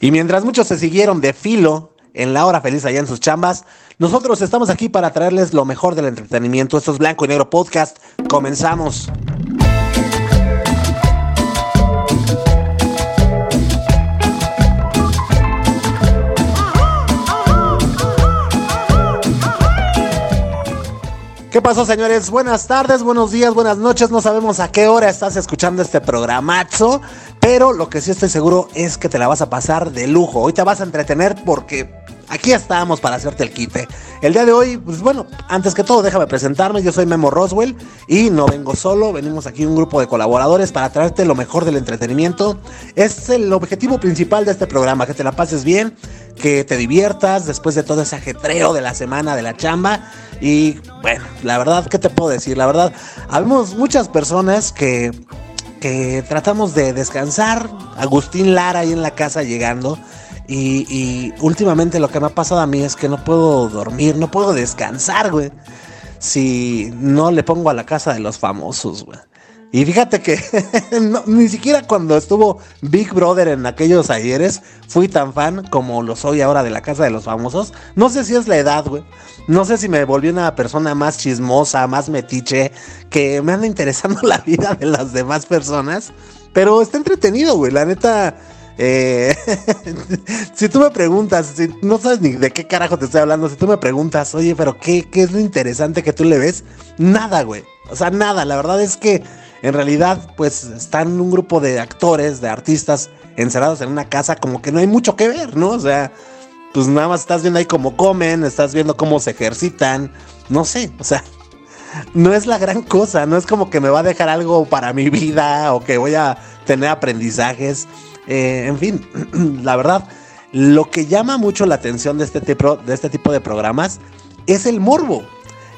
Y mientras muchos se siguieron de filo en la hora feliz allá en sus chambas, nosotros estamos aquí para traerles lo mejor del entretenimiento. Esto es Blanco y Negro Podcast. Comenzamos. ¿Qué pasó, señores? Buenas tardes, buenos días, buenas noches. No sabemos a qué hora estás escuchando este programazo, pero lo que sí estoy seguro es que te la vas a pasar de lujo. Hoy te vas a entretener porque aquí estamos para hacerte el quite. El día de hoy, pues bueno, antes que todo, déjame presentarme. Yo soy Memo Roswell y no vengo solo. Venimos aquí un grupo de colaboradores para traerte lo mejor del entretenimiento. Es el objetivo principal de este programa, que te la pases bien, que te diviertas después de todo ese ajetreo de la semana de la chamba. Y bueno, la verdad, ¿qué te puedo decir? La verdad, habemos muchas personas que, que tratamos de descansar. Agustín Lara ahí en la casa llegando. Y, últimamente lo que me ha pasado a mí es que no puedo dormir, no puedo descansar, güey. Si no le pongo a la casa de los famosos, güey. Y fíjate que ni siquiera cuando estuvo Big Brother en aquellos ayeres fui tan fan como lo soy ahora de la casa de los famosos. No sé si es la edad, güey. No sé si me volví una persona más chismosa, más metiche, que me anda interesando la vida de las demás personas. Pero está entretenido, güey. La neta, eh, si tú me preguntas, no sabes ni de qué carajo te estoy hablando, si tú me preguntas, oye, pero ¿qué, qué es lo interesante que tú le ves? Nada, güey. O sea, nada. La verdad es que en realidad, pues están un grupo de actores, de artistas encerrados en una casa, como que no hay mucho que ver, ¿no? O sea, pues nada más estás viendo ahí cómo comen, estás viendo cómo se ejercitan, no sé, o sea, no es la gran cosa, no es como que me va a dejar algo para mi vida o que voy a tener aprendizajes. Eh, en fin, la verdad, lo que llama mucho la atención de este tipo de, este programas es el morbo.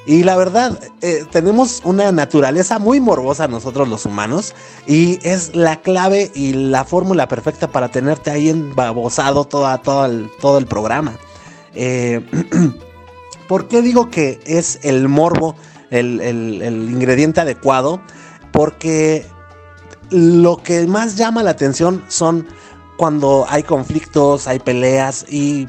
Y la verdad, eh, tenemos una naturaleza muy morbosa nosotros los humanos y es la clave y la fórmula perfecta para tenerte ahí embabosado todo, todo, el, todo el programa. Eh, ¿Por qué digo que es el morbo el, el ingrediente adecuado? Porque lo que más llama la atención son cuando hay conflictos, hay peleas y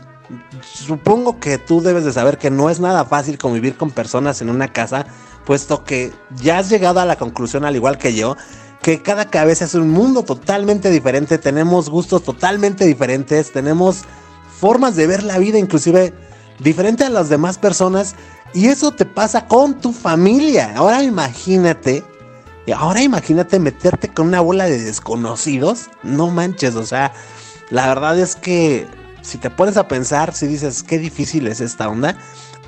supongo que tú debes de saber que no es nada fácil convivir con personas en una casa, puesto que ya has llegado a la conclusión, al igual que yo, que cada cabeza es un mundo totalmente diferente, tenemos gustos totalmente diferentes, tenemos formas de ver la vida inclusive diferente a las demás personas, y eso te pasa con tu familia. Ahora imagínate, ahora imagínate meterte con una bola de desconocidos, no manches, o sea, la verdad es que si te pones a pensar, si dices, qué difícil es esta onda.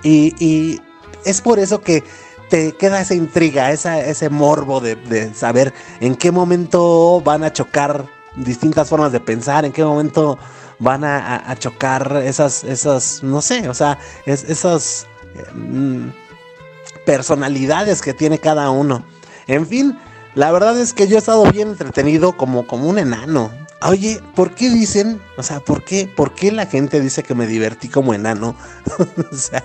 Y, es por eso que te queda esa intriga, ese morbo de, saber en qué momento van a chocar distintas formas de pensar, en qué momento van a, chocar esas, esas, no sé, o sea, esas mm, personalidades que tiene cada uno. En fin, la verdad es que yo he estado bien entretenido como, como un enano. Oye, ¿por qué dicen? O sea, ¿por qué, ¿por qué la gente dice que me divertí como enano? o sea,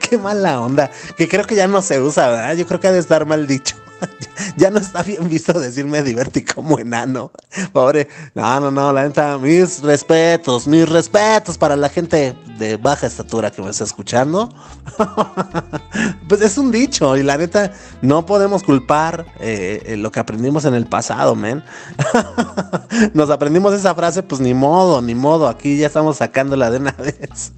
qué mala onda. Que creo que ya no se usa, ¿verdad? Yo creo que ha de estar mal dicho. ya no está bien visto decirme divertí como enano. Pobre. No, no, no, la neta, mis respetos, mis respetos para la gente de baja estatura que me está escuchando. pues es un dicho y la neta no podemos culpar eh, eh, lo que aprendimos en el pasado, men. Nos aprendimos esa frase, pues ni modo, ni modo. Aquí ya estamos sacándola de una vez.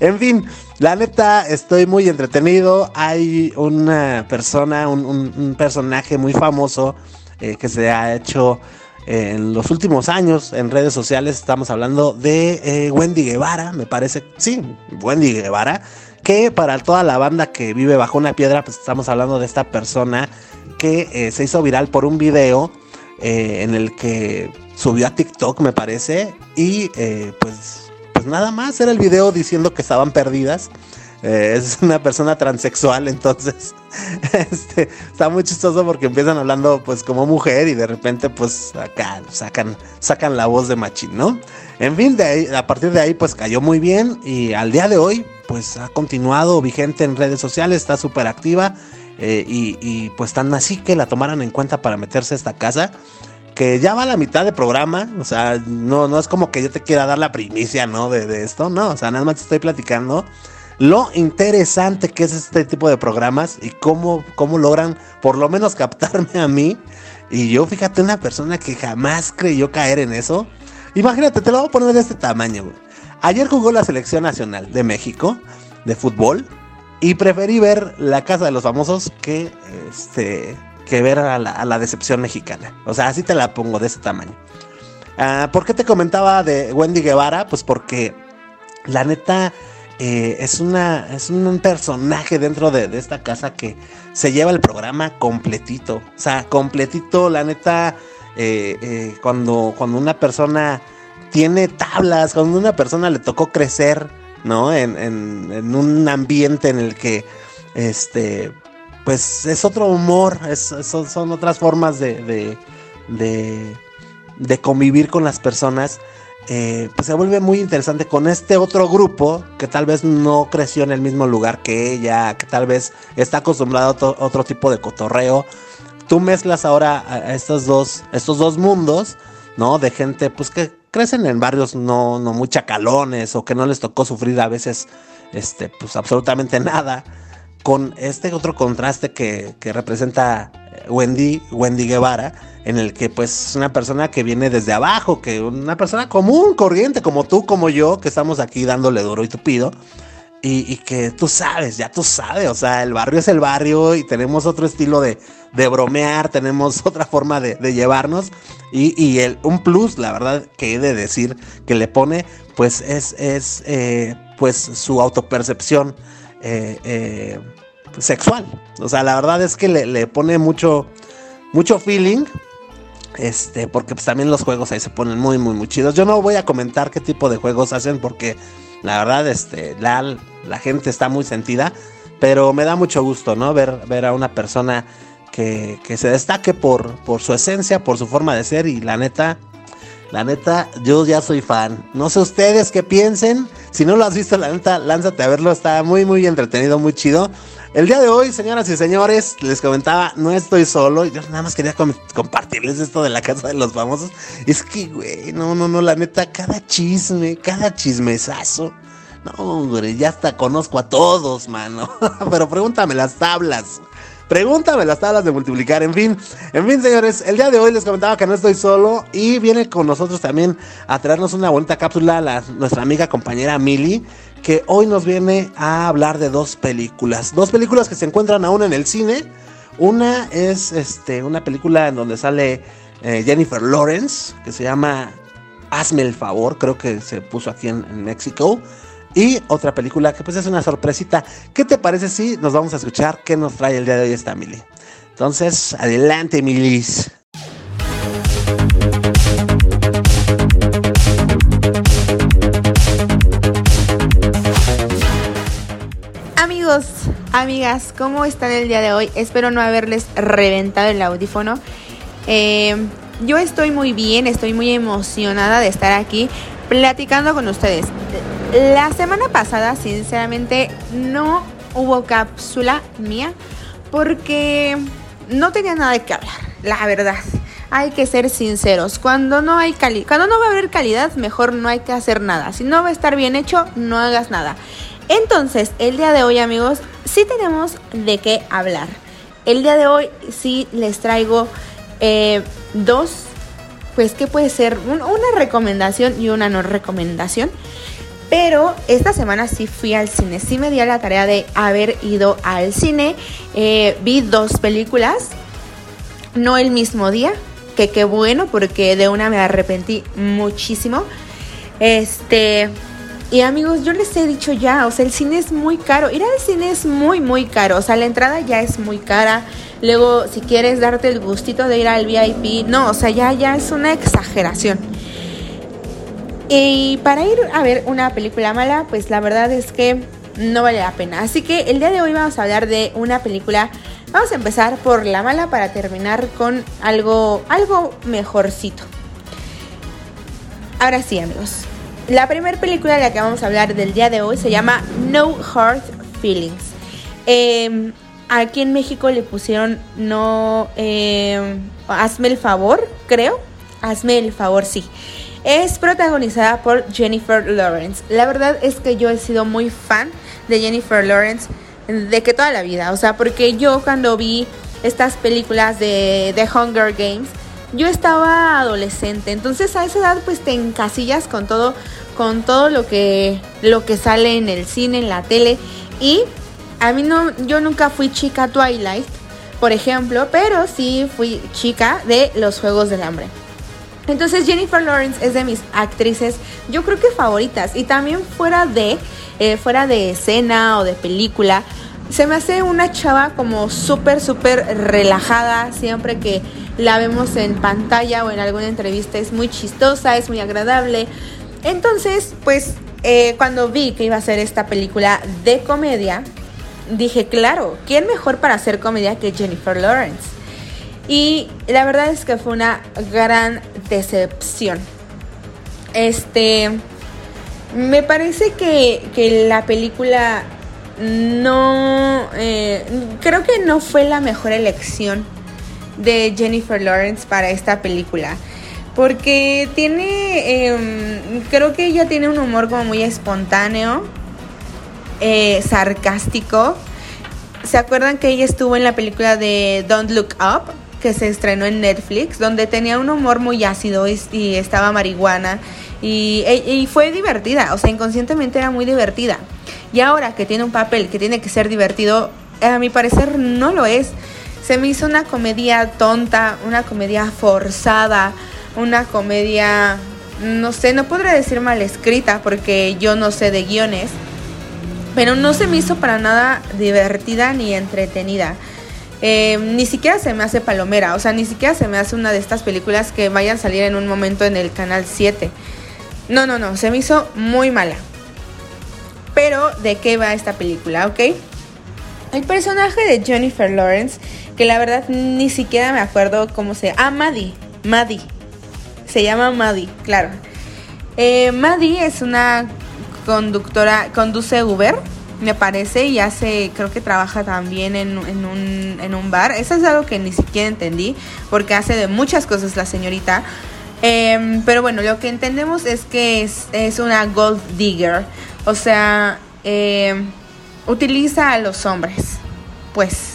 En fin, la neta, estoy muy entretenido. Hay una persona, un, personaje muy famoso eh, que se ha hecho eh, en los últimos años en redes sociales. Estamos hablando de eh, Wendy Guevara, me parece. Sí, Wendy Guevara. Que para toda la banda que vive bajo una piedra, pues estamos hablando de esta persona que se hizo viral por un video en el que subió a TikTok, me parece. Y pues pues nada más era el video diciendo que estaban perdidas. Eh, es una persona transexual, entonces este, está muy chistoso porque empiezan hablando pues como mujer y de repente pues acá sacan, sacan la voz de machín, ¿no? En fin, de ahí, a partir de ahí pues cayó muy bien y al día de hoy pues ha continuado vigente en redes sociales, está súper activa eh, y, y, pues tan así que la tomaran en cuenta para meterse a esta casa que ya va a la mitad de programa, o sea, no, no es como que yo te quiera dar la primicia, ¿no? De, de esto, no, o sea, nada más te estoy platicando lo interesante que es este tipo de programas y cómo, cómo logran por lo menos captarme a mí. Y yo, fíjate, una persona que jamás creyó caer en eso. Imagínate, te lo voy a poner de este tamaño, Ayer jugó la selección nacional de México de fútbol y preferí ver La Casa de los Famosos que, este, que ver a la, decepción mexicana. O sea, así te la pongo de ese tamaño. Ah, ¿Por qué te comentaba de Wendy Guevara? Pues porque la neta eh, es, una, es un personaje dentro de, esta casa que se lleva el programa completito. O sea, completito, la neta, eh, eh, cuando, cuando una persona tiene tablas, cuando una persona le tocó crecer, ¿no? En, en, un ambiente en el que, este, pues es otro humor, es, son, otras formas de, de, de, convivir con las personas. Eh, pues se vuelve muy interesante con este otro grupo que tal vez no creció en el mismo lugar que ella, que tal vez está acostumbrado a otro, tipo de cotorreo. Tú mezclas ahora a estos dos, estos dos mundos, ¿no? De gente pues que crecen en barrios no, no muy chacalones o que no les tocó sufrir a veces este, pues absolutamente nada. Con este otro contraste que, que representa Wendy, Wendy Guevara, en el que pues es una persona que viene desde abajo, que una persona común, corriente, como tú, como yo, que estamos aquí dándole duro y tupido. Y, que tú sabes, ya tú sabes, o sea, el barrio es el barrio y tenemos otro estilo de, de bromear, tenemos otra forma de, llevarnos y, el, un plus, la verdad, que he de decir que le pone, pues es, es eh, pues su autopercepción eh, eh, sexual. O sea, la verdad es que le, le pone mucho, mucho feeling este, porque pues también los juegos ahí se ponen muy, muy, muy chidos. Yo no voy a comentar qué tipo de juegos hacen porque la verdad, este, la, la gente está muy sentida. Pero me da mucho gusto, ¿no? Ver, ver a una persona que, que, se destaque por, por su esencia, por su forma de ser. Y la neta, la neta, yo ya soy fan. No sé ustedes qué piensen. Si no lo has visto, la neta, lánzate a verlo. Está muy, muy entretenido, muy chido. El día de hoy, señoras y señores, les comentaba, no estoy solo. Yo nada más quería compartirles esto de la casa de los famosos. Es que, güey, no, no, no, la neta, cada chisme, cada chismesazo. No, güey, ya hasta conozco a todos, mano. Pero pregúntame las tablas. Pregúntame las tablas de multiplicar. En fin, en fin, señores, el día de hoy les comentaba que no estoy solo y viene con nosotros también a traernos una bonita cápsula la, nuestra amiga compañera Mili que hoy nos viene a hablar de dos películas. Dos películas que se encuentran aún en el cine. Una es este, una película en donde sale eh, Jennifer Lawrence, que se llama Hazme el favor, creo que se puso aquí en, México. Y otra película que pues es una sorpresita. ¿Qué te parece si nos vamos a escuchar qué nos trae el día de hoy esta Mili? Entonces, adelante, Milis. amigas, ¿cómo están el día de hoy? Espero no haberles reventado el audífono. Eh, yo estoy muy bien, estoy muy emocionada de estar aquí platicando con ustedes. La semana pasada, sinceramente, no hubo cápsula mía porque no tenía nada qué hablar, la verdad. Hay que ser sinceros. Cuando no hay cali cuando no va a haber calidad, mejor no hay que hacer nada. Si no va a estar bien hecho, no hagas nada. Entonces, el día de hoy, amigos, sí tenemos de qué hablar. El día de hoy sí les traigo eh, dos, pues que puede ser una recomendación y una no recomendación. Pero esta semana sí fui al cine, sí me di a la tarea de haber ido al cine. Eh, vi dos películas, no el mismo día, que qué bueno porque de una me arrepentí muchísimo. Este, y amigos, yo les he dicho ya, o sea, el cine es muy caro. Ir al cine es muy, muy caro. O sea, la entrada ya es muy cara. Luego, si quieres darte el gustito de ir al VIP, no, o sea, ya, ya es una exageración. Y para ir a ver una película mala, pues la verdad es que no vale la pena. Así que el día de hoy vamos a hablar de una película. Vamos a empezar por la mala para terminar con algo, algo mejorcito. Ahora sí, amigos. La primera película de la que vamos a hablar del día de hoy se llama No Hard Feelings. Em, aquí en México le pusieron no, eh, hazme el favor, creo, hazme el favor, sí. Es protagonizada por Jennifer Lawrence. La verdad es que yo he sido muy fan de Jennifer Lawrence de que toda la vida, o sea, porque yo cuando vi estas películas de The Hunger Games, yo estaba adolescente, entonces a esa edad pues te encasillas con todo con todo lo que lo que sale en el cine, en la tele y a mí no yo nunca fui chica Twilight, por ejemplo, pero sí fui chica de los Juegos del Hambre. Entonces Jennifer Lawrence es de mis actrices, yo creo que favoritas y también fuera de eh, fuera de escena o de película, se me hace una chava como súper súper relajada siempre que la vemos en pantalla o en alguna entrevista es muy chistosa, es muy agradable. Entonces, pues eh, cuando vi que iba a ser esta película de comedia, dije, claro, ¿quién mejor para hacer comedia que Jennifer Lawrence? Y la verdad es que fue una gran decepción. Este, me parece que, que la película no, eh, creo que no fue la mejor elección de Jennifer Lawrence para esta película. Porque tiene, em, creo que ella tiene un humor como muy espontáneo, eh, sarcástico. ¿Se acuerdan que ella estuvo en la película de Don't Look Up? que se estrenó en Netflix, donde tenía un humor muy ácido y, estaba marihuana y, y, fue divertida, o sea, inconscientemente era muy divertida. Y ahora que tiene un papel que tiene que ser divertido, a mi parecer no lo es. Se me hizo una comedia tonta, una comedia forzada, una comedia, no sé, no podría decir mal escrita porque yo no sé de guiones, pero no se me hizo para nada divertida ni entretenida. Eh, ni siquiera se me hace palomera, o sea, ni siquiera se me hace una de estas películas que vayan a salir en un momento en el canal 7. No, no, no, se me hizo muy mala. Pero, ¿de qué va esta película, ok? El personaje de Jennifer Lawrence, que la verdad ni siquiera me acuerdo cómo se. Ah, Maddie. Maddie. Se llama Maddie, claro. Eh, Maddie es una conductora, conduce Uber me parece, y hace, creo que trabaja también en, un, en un bar. Eso es algo que ni siquiera entendí, porque hace de muchas cosas la señorita. Em, pero bueno, lo que entendemos es que es, una gold digger, o sea, em, utiliza a los hombres, pues.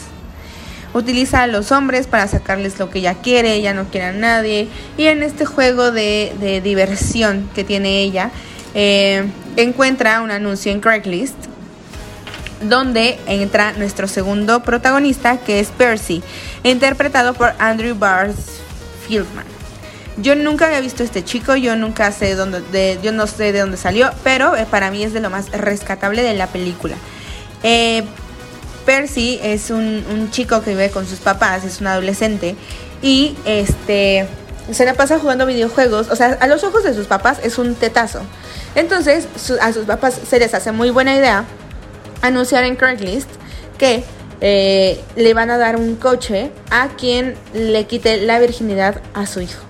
Utiliza a los hombres para sacarles lo que ella quiere, ella no quiere a nadie. Y en este juego de, de diversión que tiene ella, em, encuentra un anuncio en Craigslist donde entra nuestro segundo protagonista, que es Percy, interpretado por Andrew Bars Fieldman. Yo nunca había visto este chico, yo nunca sé dónde, de, yo no sé de dónde salió, pero eh, para mí es de lo más rescatable de la película. Eh, Percy es un, chico que vive con sus papás, es un adolescente y este se la pasa jugando videojuegos, o sea, a los ojos de sus papás es un tetazo. Entonces, a sus papás se les hace muy buena idea anunciar en Craigslist que eh, le van a dar un coche a quien le quite la virginidad a su hijo.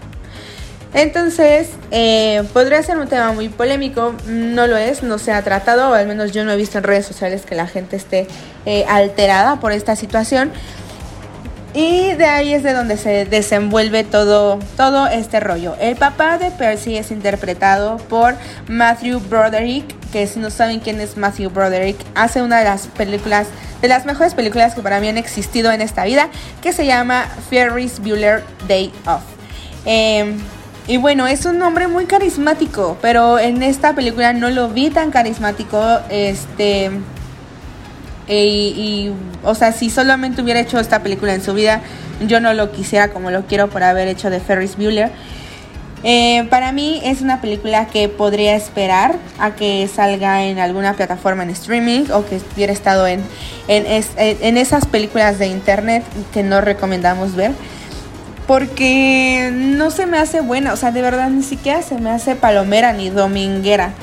Entonces, eh, podría ser un tema muy polémico, no lo es, no se ha tratado, o al menos yo no he visto en redes sociales que la gente esté eh, alterada por esta situación. Y de ahí es de donde se desenvuelve todo, todo este rollo. El papá de Percy es interpretado por Matthew Broderick, que si no saben quién es Matthew Broderick, hace una de las películas, de las mejores películas que para mí han existido en esta vida, que se llama Ferris Bueller Day Off. Em, y bueno, es un hombre muy carismático, pero en esta película no lo vi tan carismático. Este y, o sea, si solamente hubiera hecho esta película en su vida, yo no lo quisiera como lo quiero por haber hecho de Ferris Bueller. Eh, para mí es una película que podría esperar a que salga en alguna plataforma en streaming o que hubiera estado en, en, en esas películas de internet que no recomendamos ver. Porque no se me hace buena, o sea, de verdad ni siquiera se me hace palomera ni dominguera.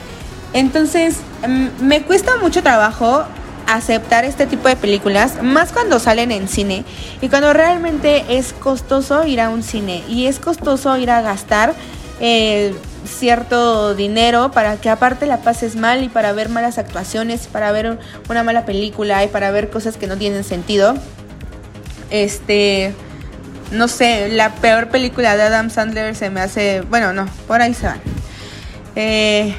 Entonces, mm, me cuesta mucho trabajo aceptar este tipo de películas, más cuando salen en cine y cuando realmente es costoso ir a un cine y es costoso ir a gastar eh, cierto dinero para que aparte la pases mal y para ver malas actuaciones, para ver una mala película y para ver cosas que no tienen sentido. Este, no sé, la peor película de Adam Sandler se me hace, bueno, no, por ahí se van. Eh,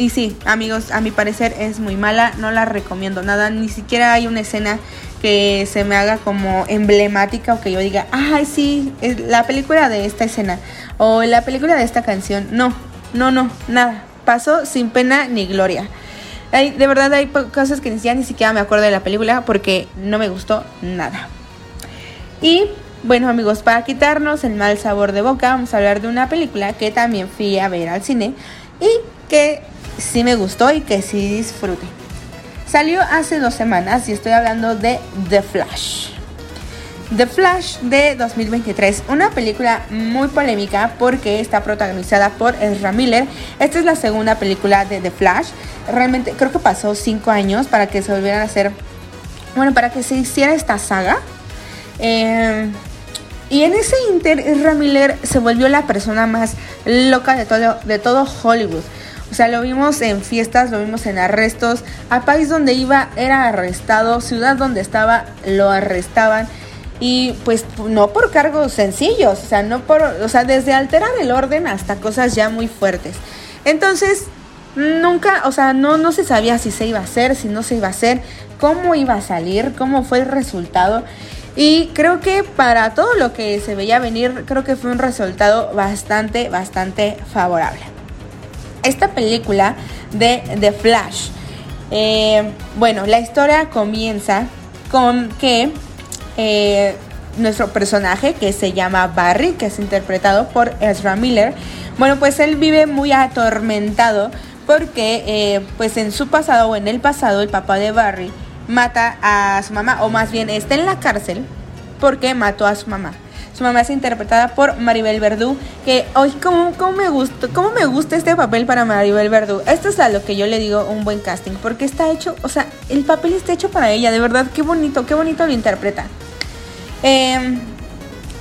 y sí, amigos, a mi parecer es muy mala, no la recomiendo nada, ni siquiera hay una escena que se me haga como emblemática o que yo diga, ay, sí, es la película de esta escena o la película de esta canción. No, no, no, nada. Pasó sin pena ni gloria. Hay, de verdad hay cosas que ya ni siquiera me acuerdo de la película porque no me gustó nada. Y bueno amigos, para quitarnos el mal sabor de boca, vamos a hablar de una película que también fui a ver al cine y que sí me gustó y que sí disfruté. Salió hace dos semanas y estoy hablando de The Flash. The Flash de 2023, una película muy polémica porque está protagonizada por Ezra Miller. Esta es la segunda película de The Flash. Realmente creo que pasó cinco años para que se volvieran a hacer, bueno, para que se hiciera esta saga. Eh, y en ese inter, Ezra Miller se volvió la persona más loca de todo, de todo Hollywood. O sea, lo vimos en fiestas, lo vimos en arrestos. Al país donde iba era arrestado, ciudad donde estaba lo arrestaban. Y pues no por cargos sencillos, o sea, no por, o sea, desde alterar el orden hasta cosas ya muy fuertes. Entonces, nunca, o sea, no, no se sabía si se iba a hacer, si no se iba a hacer, cómo iba a salir, cómo fue el resultado. Y creo que para todo lo que se veía venir, creo que fue un resultado bastante, bastante favorable esta película de The Flash. Eh, bueno, la historia comienza con que eh, nuestro personaje, que se llama Barry, que es interpretado por Ezra Miller, bueno, pues él vive muy atormentado porque eh, pues en su pasado o en el pasado el papá de Barry mata a su mamá, o más bien está en la cárcel porque mató a su mamá. Su mamá es interpretada por Maribel Verdú, que hoy cómo, cómo, me gusta, cómo me gusta este papel para Maribel Verdú. Esto es a lo que yo le digo un buen casting, porque está hecho, o sea, el papel está hecho para ella, de verdad, qué bonito, qué bonito lo interpreta. Em,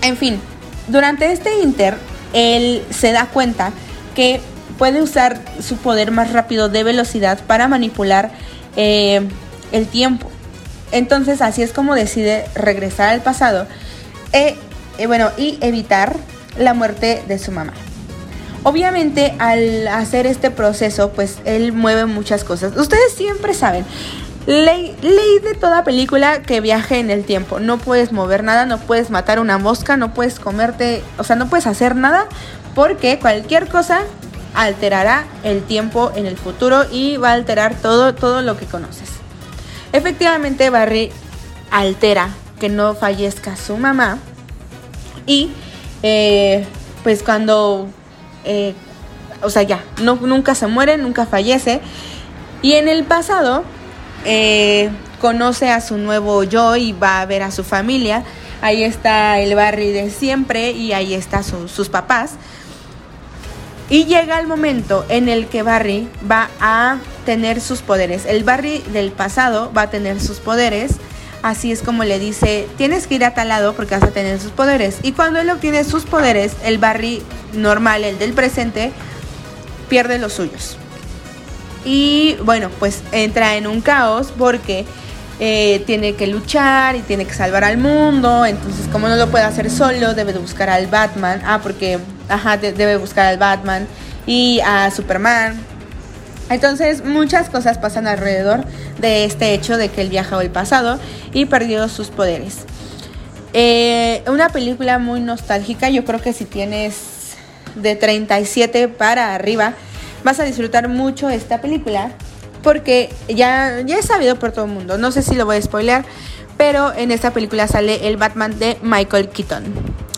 en fin, durante este inter, él se da cuenta que puede usar su poder más rápido de velocidad para manipular eh, el tiempo. Entonces así es como decide regresar al pasado e bueno, y evitar la muerte de su mamá. Obviamente al hacer este proceso, pues él mueve muchas cosas. Ustedes siempre saben, ley, ley de toda película que viaje en el tiempo. No puedes mover nada, no puedes matar una mosca, no puedes comerte, o sea, no puedes hacer nada porque cualquier cosa alterará el tiempo en el futuro y va a alterar todo, todo lo que conoces. Efectivamente, Barry altera que no fallezca su mamá y eh, pues cuando, eh, o sea, ya, nunca se muere, nunca fallece. Y en el pasado eh, conoce a su nuevo yo y va a ver a su familia. Ahí está el Barry de siempre y ahí están sus papás. Y llega el momento en el que Barry va a tener sus poderes. El Barry del pasado va a tener sus poderes Así es como le dice, tienes que ir a tal lado porque vas a tener sus poderes. Y cuando él obtiene sus poderes, el Barry normal, el del presente, pierde los suyos. Y bueno, pues entra en un caos porque eh, tiene que luchar y tiene que salvar al mundo. Entonces, como no lo puede hacer solo, debe de buscar al Batman. Ah, porque, ajá, debe buscar al Batman y a Superman. Entonces muchas cosas pasan alrededor de este hecho de que él viajó al pasado y perdió sus poderes. Eh, una película muy nostálgica, yo creo que si tienes de 37 para arriba, vas a disfrutar mucho esta película porque ya, ya es sabido por todo el mundo, no sé si lo voy a spoilear, pero en esta película sale el Batman de Michael Keaton.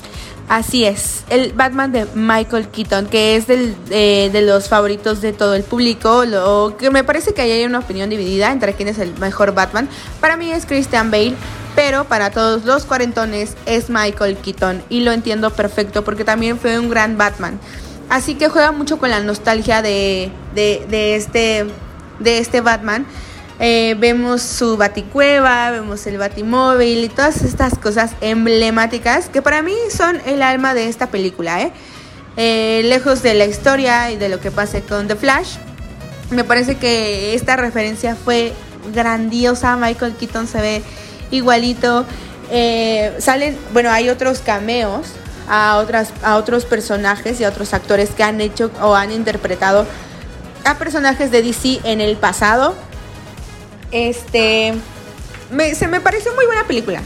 Así es, el Batman de Michael Keaton, que es eh, de los favoritos de todo el público, lo que me parece que hay una opinión dividida entre quién es el mejor Batman. Para mí es Christian Bale, pero para todos los cuarentones es Michael Keaton y lo entiendo perfecto porque también fue un gran Batman. Así que juega mucho con la nostalgia de, de, este, de este Batman. Eh, vemos su baticueva, vemos el batimóvil y todas estas cosas emblemáticas que para mí son el alma de esta película. ¿eh? eh, lejos de la historia y de lo que pase con The Flash, me parece que esta referencia fue grandiosa. Michael Keaton se ve igualito. Salen, bueno, hay otros cameos a, otras, a otros personajes y a otros actores que han hecho o han interpretado a personajes de DC en el pasado. Este, se me pareció muy buena película.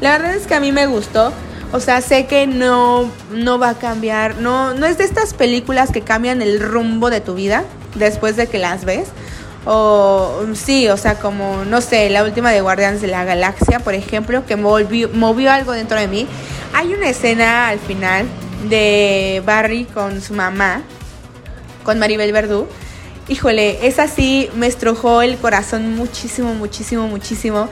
La verdad es que a mí me gustó. O sea, sé que no, no va a cambiar. No, no es de estas películas que cambian el rumbo de tu vida después de que las ves. O sí, o sea, como, no sé, la última de Guardianes de la Galaxia, por ejemplo, que movió, movió algo dentro de mí. Hay una escena al final de Barry con su mamá, con Maribel Verdú. Híjole, esa sí me estrujó el corazón muchísimo, muchísimo, muchísimo,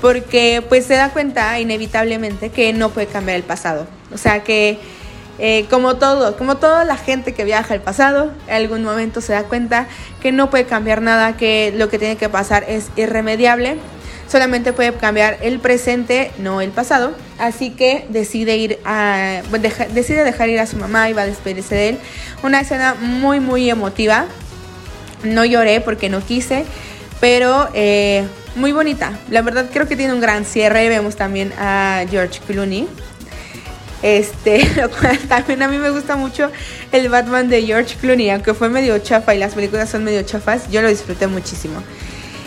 porque pues se da cuenta inevitablemente que no puede cambiar el pasado. O sea que eh, como todo, como toda la gente que viaja al pasado, en algún momento se da cuenta que no puede cambiar nada, que lo que tiene que pasar es irremediable, solamente puede cambiar el presente, no el pasado, así que decide ir a, decide dejar ir a su mamá y va a despedirse de él. Una escena muy muy emotiva, no lloré porque no quise, pero eh, muy bonita. La verdad creo que tiene un gran cierre. Vemos también a George Clooney este, lo cual también a mí me gusta mucho el Batman de George Clooney, aunque fue medio chafa y las películas son medio chafas, yo lo disfruté muchísimo.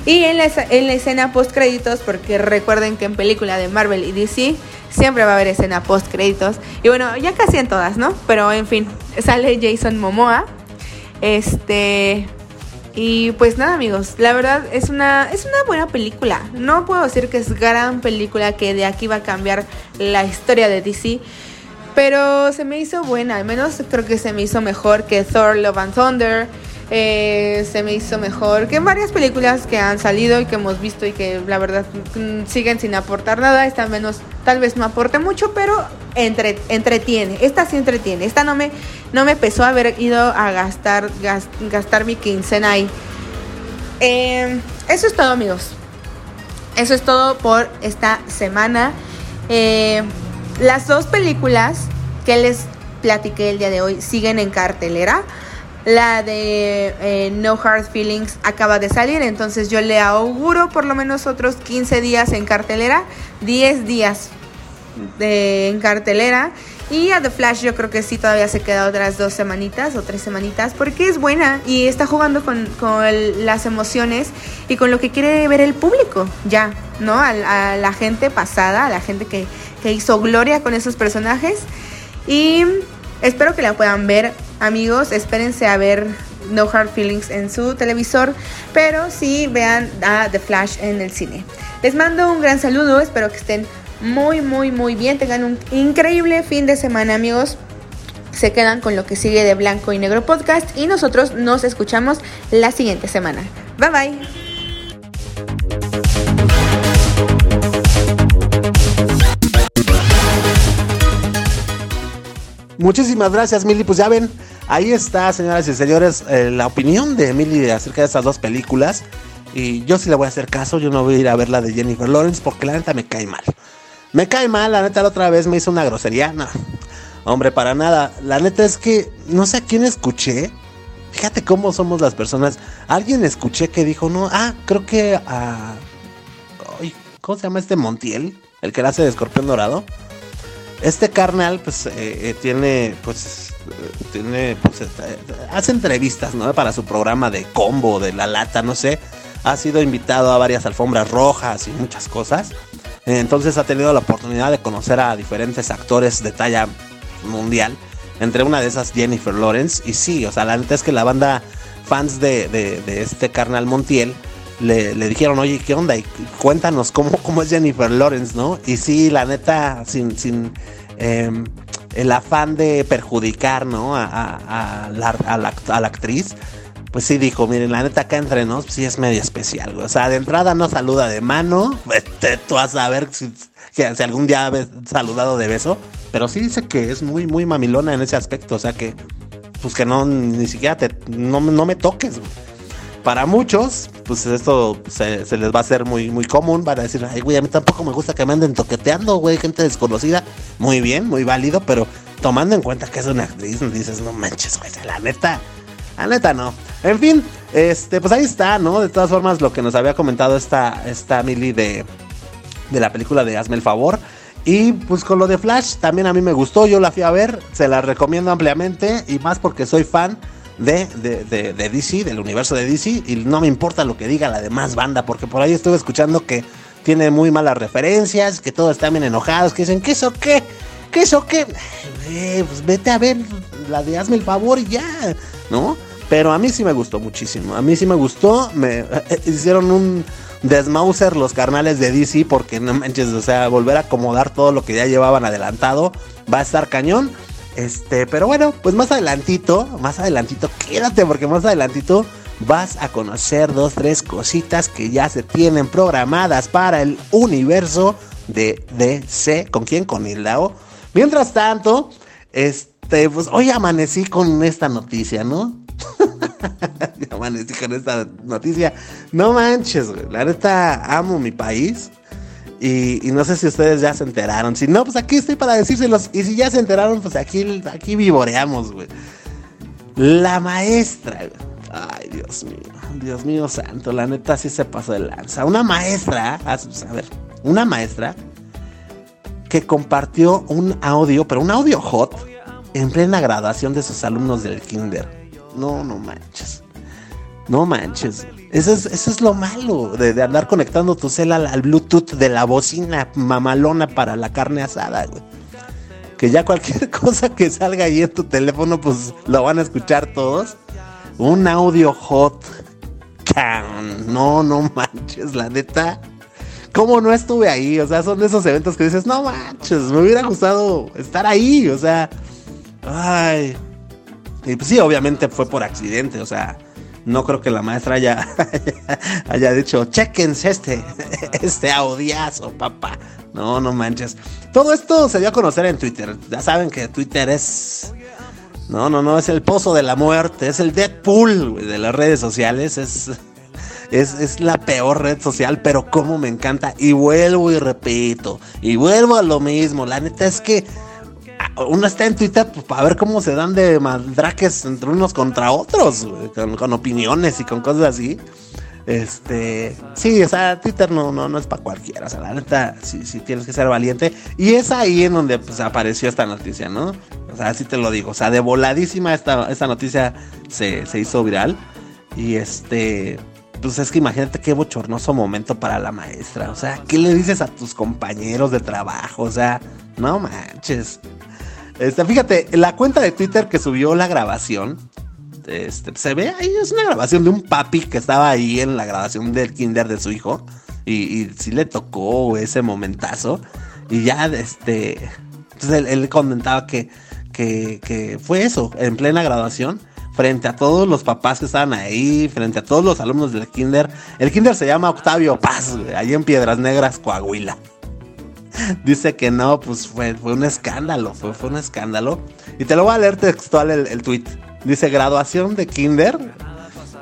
Y en la, en la escena post créditos, porque recuerden que en película de Marvel y DC siempre va a haber escena post créditos. Y bueno, ya casi en todas, ¿no? Pero en fin, sale Jason Momoa. Este. Y pues nada, amigos, la verdad es una, es una buena película. No puedo decir que es gran película que de aquí va a cambiar la historia de DC. Pero se me hizo buena, al menos creo que se me hizo mejor que Thor Love and Thunder. Eh, se me hizo mejor que varias películas que han salido y que hemos visto y que la verdad mm, siguen sin aportar nada. Esta menos, tal vez no aporte mucho, pero entre, entretiene. Esta sí entretiene. Esta no me, no me pesó haber ido a gastar, gastar mi quincena ahí. Em, eso es todo, amigos. Eso es todo por esta semana. Eh, las dos películas que les platiqué el día de hoy siguen en cartelera. La de eh, No Hard Feelings acaba de salir, entonces yo le auguro por lo menos otros 15 días en cartelera, 10 días de, en cartelera. Y a The Flash yo creo que sí todavía se queda otras dos semanitas o tres semanitas porque es buena y está jugando con, las emociones y con lo que quiere ver el público ya, ¿no? A, a la gente pasada, a la gente que, que hizo gloria con esos personajes. Y espero que la puedan ver, amigos. Espérense a ver No Hard Feelings en su televisor, pero sí vean a The Flash en el cine. Les mando un gran saludo, espero que estén muy, muy, muy bien. Tengan un increíble fin de semana, amigos. Se quedan con lo que sigue de Blanco y Negro Podcast y nosotros nos escuchamos la siguiente semana. Bye bye. Muchísimas gracias, Mili. Pues ya ven, ahí está, señoras y señores, eh, la opinión de Mili acerca de estas dos películas. Y yo sí le voy a hacer caso, yo no voy a ir a ver la de Jennifer Lawrence porque la neta me cae mal. Me cae mal, la neta la otra vez me hizo una grosería. No, hombre, para nada. La neta es que no sé a quién escuché. Fíjate cómo somos las personas. Alguien escuché que dijo, no, ah, creo que a... ¿Cómo se llama este Montiel? El que hace de escorpión dorado. Este carnal, pues, eh, eh, tiene, pues, eh, tiene, pues, hace entrevistas, ¿no? Para su programa de combo, de la lata, no sé. Ha sido invitado a varias alfombras rojas y muchas cosas. Entonces ha tenido la oportunidad de conocer a diferentes actores de talla mundial. Entre una de esas Jennifer Lawrence. Y sí, o sea, la neta es que la banda fans de, de este carnal Montiel le, dijeron, oye, ¿qué onda? Y cuéntanos cómo, cómo es Jennifer Lawrence, ¿no? Y sí, la neta, sin, sin em, el afán de perjudicar, ¿no? A, la, actriz, pues sí dijo, miren, la neta acá entre nos, sí es medio especial, O sea, de entrada no saluda de mano, este, tú vas a ver si, si, algún día habéis saludado de beso, pero sí dice que es muy, muy mamilona en ese aspecto, o sea que, pues que no, ni siquiera te, no, no me toques, güey. para muchos, pues esto se, les va a hacer muy, muy común. Van a decir, ay, güey, a mí tampoco me gusta que me anden toqueteando, güey, gente desconocida. Muy bien, muy válido, pero tomando en cuenta que es una actriz, dices, no manches, güey, la neta, la neta no. En fin, este, pues ahí está, ¿no? De todas formas, lo que nos había comentado esta, esta Milly de, de la película de Hazme el favor. Y pues con lo de Flash también a mí me gustó, yo la fui a ver, se la recomiendo ampliamente y más porque soy fan de, de, de, DC, del universo de DC y no me importa lo que diga la demás banda porque por ahí estuve escuchando que tiene muy malas referencias, que todos están bien enojados, que dicen, ¿qué eso qué? ¿Qué eso qué? pues vete a ver la de Hazme el favor y ya, ¿no? Pero a mí sí me gustó muchísimo, a mí sí me gustó, me hicieron un desmauser los carnales de DC porque no manches, o sea, volver a acomodar todo lo que ya llevaban adelantado va a estar cañón. Este, pero bueno, pues más adelantito, más adelantito, quédate porque más adelantito vas a conocer dos, tres cositas que ya se tienen programadas para el universo de DC. ¿Con quién? Con Hildao. Mientras tanto, este, pues hoy amanecí con esta noticia, ¿no? Amanecí con esta noticia. No manches, güey. La neta, amo mi país. Y, no sé si ustedes ya se enteraron. Si no, pues aquí estoy para decírselos. Y si ya se enteraron, pues aquí, aquí vivoreamos, güey. La maestra, Ay, Dios mío. Dios mío santo. La neta sí se pasó de lanza. Una maestra. A ver. Una maestra. Que compartió un audio, pero un audio hot. En plena graduación de sus alumnos del kinder. No, no manches. No manches. Eso es, eso es lo malo de, andar conectando tu cel al, Bluetooth de la bocina mamalona para la carne asada, güey. Que ya cualquier cosa que salga ahí en tu teléfono, pues lo van a escuchar todos. Un audio hot. No, no manches, la neta. ¿Cómo no estuve ahí? O sea, son de esos eventos que dices, no manches, me hubiera gustado estar ahí. O sea, ay, y pues sí, obviamente fue por accidente, o sea, no creo que la maestra haya, haya dicho, chequense este, este audiazo, papá. No, no manches. Todo esto se dio a conocer en Twitter. Ya saben que Twitter es... No, no, no, es el pozo de la muerte, es el Deadpool de las redes sociales, es, es, es, la peor red social, pero como me encanta. Y vuelvo y repito, y vuelvo a lo mismo. La neta es que uno está en Twitter pues, para ver cómo se dan de maldraques entre unos contra otros, con, opiniones y con cosas así. Este, sí, o sea, Twitter no, no, no es para cualquiera, o sea, la neta, sí, sí tienes que ser valiente. Y es ahí en donde pues, apareció esta noticia, ¿no? O sea, así te lo digo, o sea, de voladísima esta, esta noticia se, se hizo viral. Y este, pues es que imagínate qué bochornoso momento para la maestra. O sea, ¿qué le dices a tus compañeros de trabajo? O sea, no manches. Este, fíjate, la cuenta de Twitter que subió la grabación, este, se ve ahí, es una grabación de un papi que estaba ahí en la grabación del kinder de su hijo. Y, sí le tocó ese momentazo. Y ya, este, entonces él, comentaba que, que, que fue eso, en plena graduación frente a todos los papás que estaban ahí, frente a todos los alumnos del kinder. El kinder se llama Octavio Paz, ahí en Piedras Negras, Coahuila. Dice que no, pues fue, fue un escándalo, fue, fue un escándalo. Y te lo voy a leer textual el, el tweet. Dice, graduación de kinder.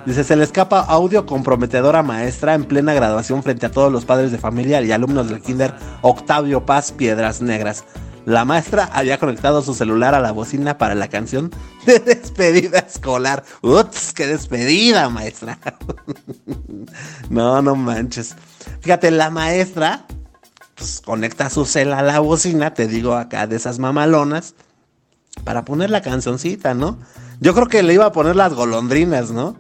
Dice, se le escapa audio comprometedora maestra en plena graduación frente a todos los padres de familia y alumnos del kinder Octavio Paz Piedras Negras. La maestra había conectado su celular a la bocina para la canción de despedida escolar. ¡Ups! ¡Qué despedida, maestra! no, no manches. Fíjate, la maestra pues, conecta su cel a la bocina, te digo acá de esas mamalonas, para poner la cancioncita, ¿no? Yo creo que le iba a poner las golondrinas, ¿no?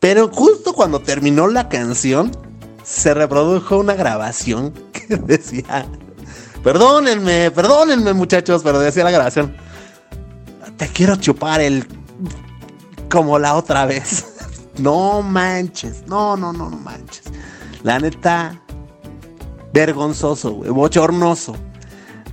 Pero justo cuando terminó la canción, se reprodujo una grabación que decía, perdónenme, perdónenme muchachos, pero decía la grabación, te quiero chupar el... como la otra vez. no manches, no, no, no, no manches. La neta, vergonzoso, bochornoso.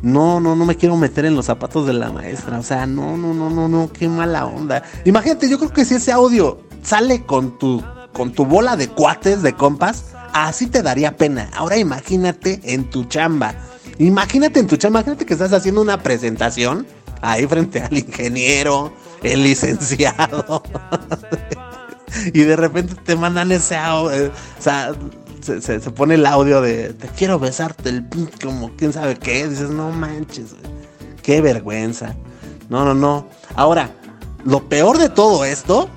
No, no, no me quiero meter en los zapatos de la maestra. O sea, no, no, no, no, no, qué mala onda. Imagínate, yo creo que si ese audio sale con tu, con tu bola de cuates, de compas, así te daría pena. Ahora imagínate en tu chamba. Imagínate en tu chamba, imagínate que estás haciendo una presentación ahí frente al ingeniero, el licenciado. y de repente te mandan ese audio, o sea, se, pone el audio de te quiero besarte el como quién sabe qué, dices, no manches, qué vergüenza. No, no, no. Ahora, lo peor de todo esto,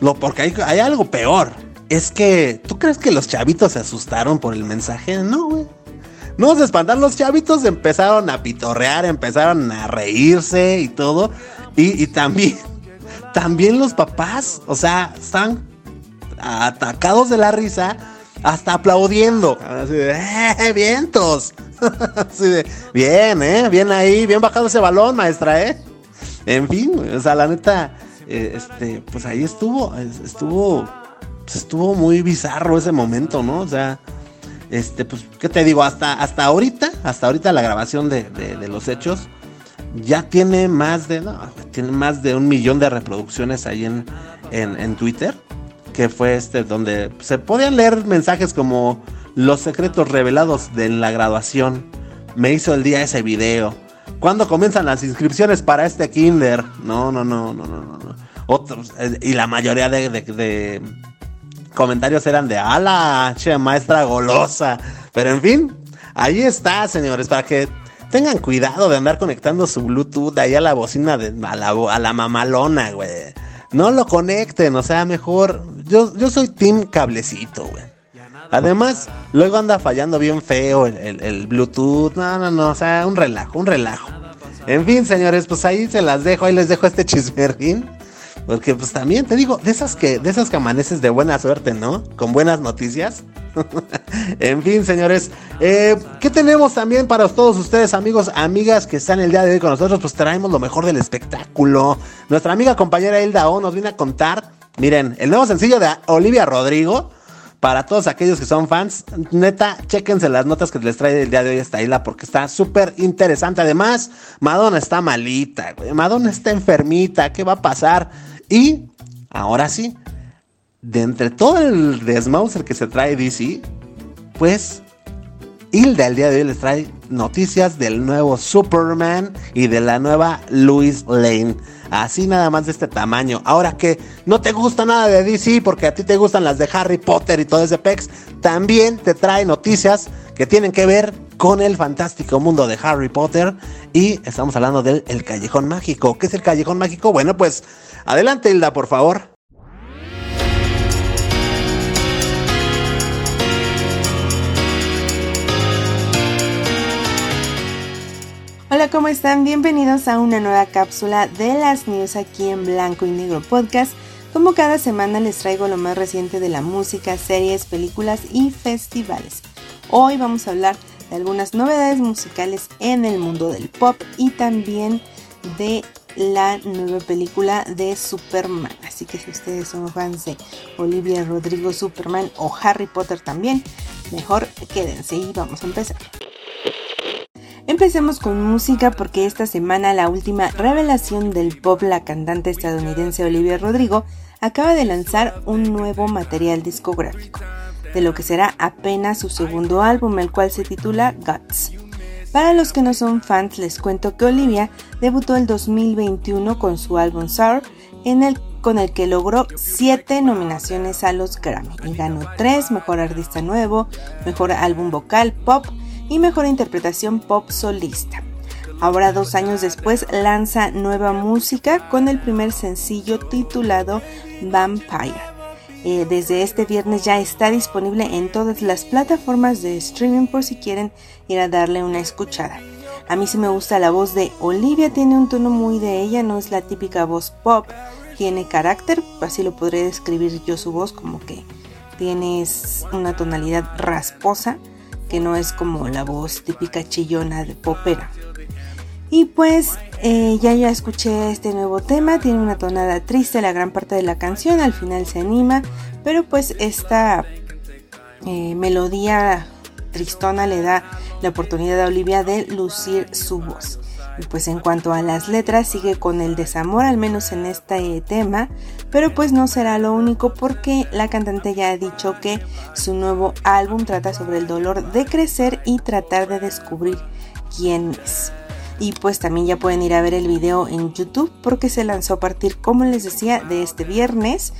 lo porque hay, hay algo peor, es que ¿tú crees que los chavitos se asustaron por el mensaje? No, güey. No se espantan los chavitos, empezaron a pitorrear, empezaron a reírse y todo. Y, también, también los papás, o sea, están atacados de la risa, hasta aplaudiendo. Así de, ¡eh, vientos! Así de, bien, ¿eh? Bien ahí, bien bajado ese balón, maestra, ¿eh? En fin, o sea, la neta, eh, este, pues ahí estuvo, estuvo, pues estuvo muy bizarro ese momento, ¿no? O sea, este, pues, ¿qué te digo? Hasta, hasta ahorita, hasta ahorita la grabación de, los hechos ya tiene más de, no, tiene más de un millón de reproducciones ahí en, en, Twitter, que fue este, donde se podían leer mensajes como los secretos revelados de la graduación. Me hizo el día ese video. ¿Cuándo comienzan las inscripciones para este kinder? No, no, no, no, no, no. Otros, eh, y la mayoría de, de comentarios eran de ala, che, maestra golosa. Pero en fin, ahí está, señores, para que tengan cuidado de andar conectando su Bluetooth ahí a la bocina de a la, a la mamalona, güey. No lo conecten, o sea, mejor. Yo, yo soy Team Cablecito, güey. Además, luego anda fallando bien feo el, el, Bluetooth. No, no, no, o sea, un relajo, un relajo. En fin, señores, pues ahí se las dejo, ahí les dejo este chismerrín. Porque pues también te digo, de esas que, de esas que amaneces de buena suerte, ¿no? Con buenas noticias. en fin, señores, eh, ¿qué tenemos también para todos ustedes, amigos, amigas que están el día de hoy con nosotros? Pues traemos lo mejor del espectáculo. Nuestra amiga compañera Hilda O nos viene a contar, miren, el nuevo sencillo de Olivia Rodrigo. Para todos aquellos que son fans, neta, chéquense las notas que les trae el día de hoy esta isla porque está súper interesante. Además, Madonna está malita, Madonna está enfermita, ¿qué va a pasar? Y ahora sí, de entre todo el desmauser que se trae DC, pues Hilda el día de hoy les trae noticias del nuevo Superman y de la nueva Louis Lane. Así nada más de este tamaño. Ahora que no te gusta nada de DC porque a ti te gustan las de Harry Potter y todo ese pex, también te trae noticias que tienen que ver con el fantástico mundo de Harry Potter y estamos hablando del el Callejón Mágico. ¿Qué es el Callejón Mágico? Bueno, pues Adelante, Hilda, por favor. Hola, ¿cómo están? Bienvenidos a una nueva cápsula de las news aquí en Blanco y Negro Podcast. Como cada semana les traigo lo más reciente de la música, series, películas y festivales. Hoy vamos a hablar de algunas novedades musicales en el mundo del pop y también de la nueva película de Superman. Así que si ustedes son fans de Olivia Rodrigo Superman o Harry Potter también, mejor quédense y vamos a empezar. Empecemos con música porque esta semana la última revelación del pop, la cantante estadounidense Olivia Rodrigo, acaba de lanzar un nuevo material discográfico, de lo que será apenas su segundo álbum, el cual se titula Guts. Para los que no son fans, les cuento que Olivia debutó el 2021 con su álbum Sour, con el que logró 7 nominaciones a los Grammy y ganó 3 Mejor Artista Nuevo, Mejor Álbum Vocal Pop y Mejor Interpretación Pop Solista. Ahora, dos años después, lanza nueva música con el primer sencillo titulado Vampire. Eh, desde este viernes ya está disponible en todas las plataformas de streaming por si quieren ir a darle una escuchada. A mí sí me gusta la voz de Olivia, tiene un tono muy de ella, no es la típica voz pop, tiene carácter, así lo podré describir yo su voz, como que tiene una tonalidad rasposa, que no es como la voz típica chillona de popera. Y pues eh, ya ya escuché este nuevo tema, tiene una tonada triste la gran parte de la canción, al final se anima, pero pues esta eh, melodía tristona le da la oportunidad a Olivia de lucir su voz. Y pues en cuanto a las letras sigue con el desamor, al menos en este tema, pero pues no será lo único porque la cantante ya ha dicho que su nuevo álbum trata sobre el dolor de crecer y tratar de descubrir quién es. Y pues también ya pueden ir a ver el video en YouTube porque se lanzó a partir, como les decía, de este viernes.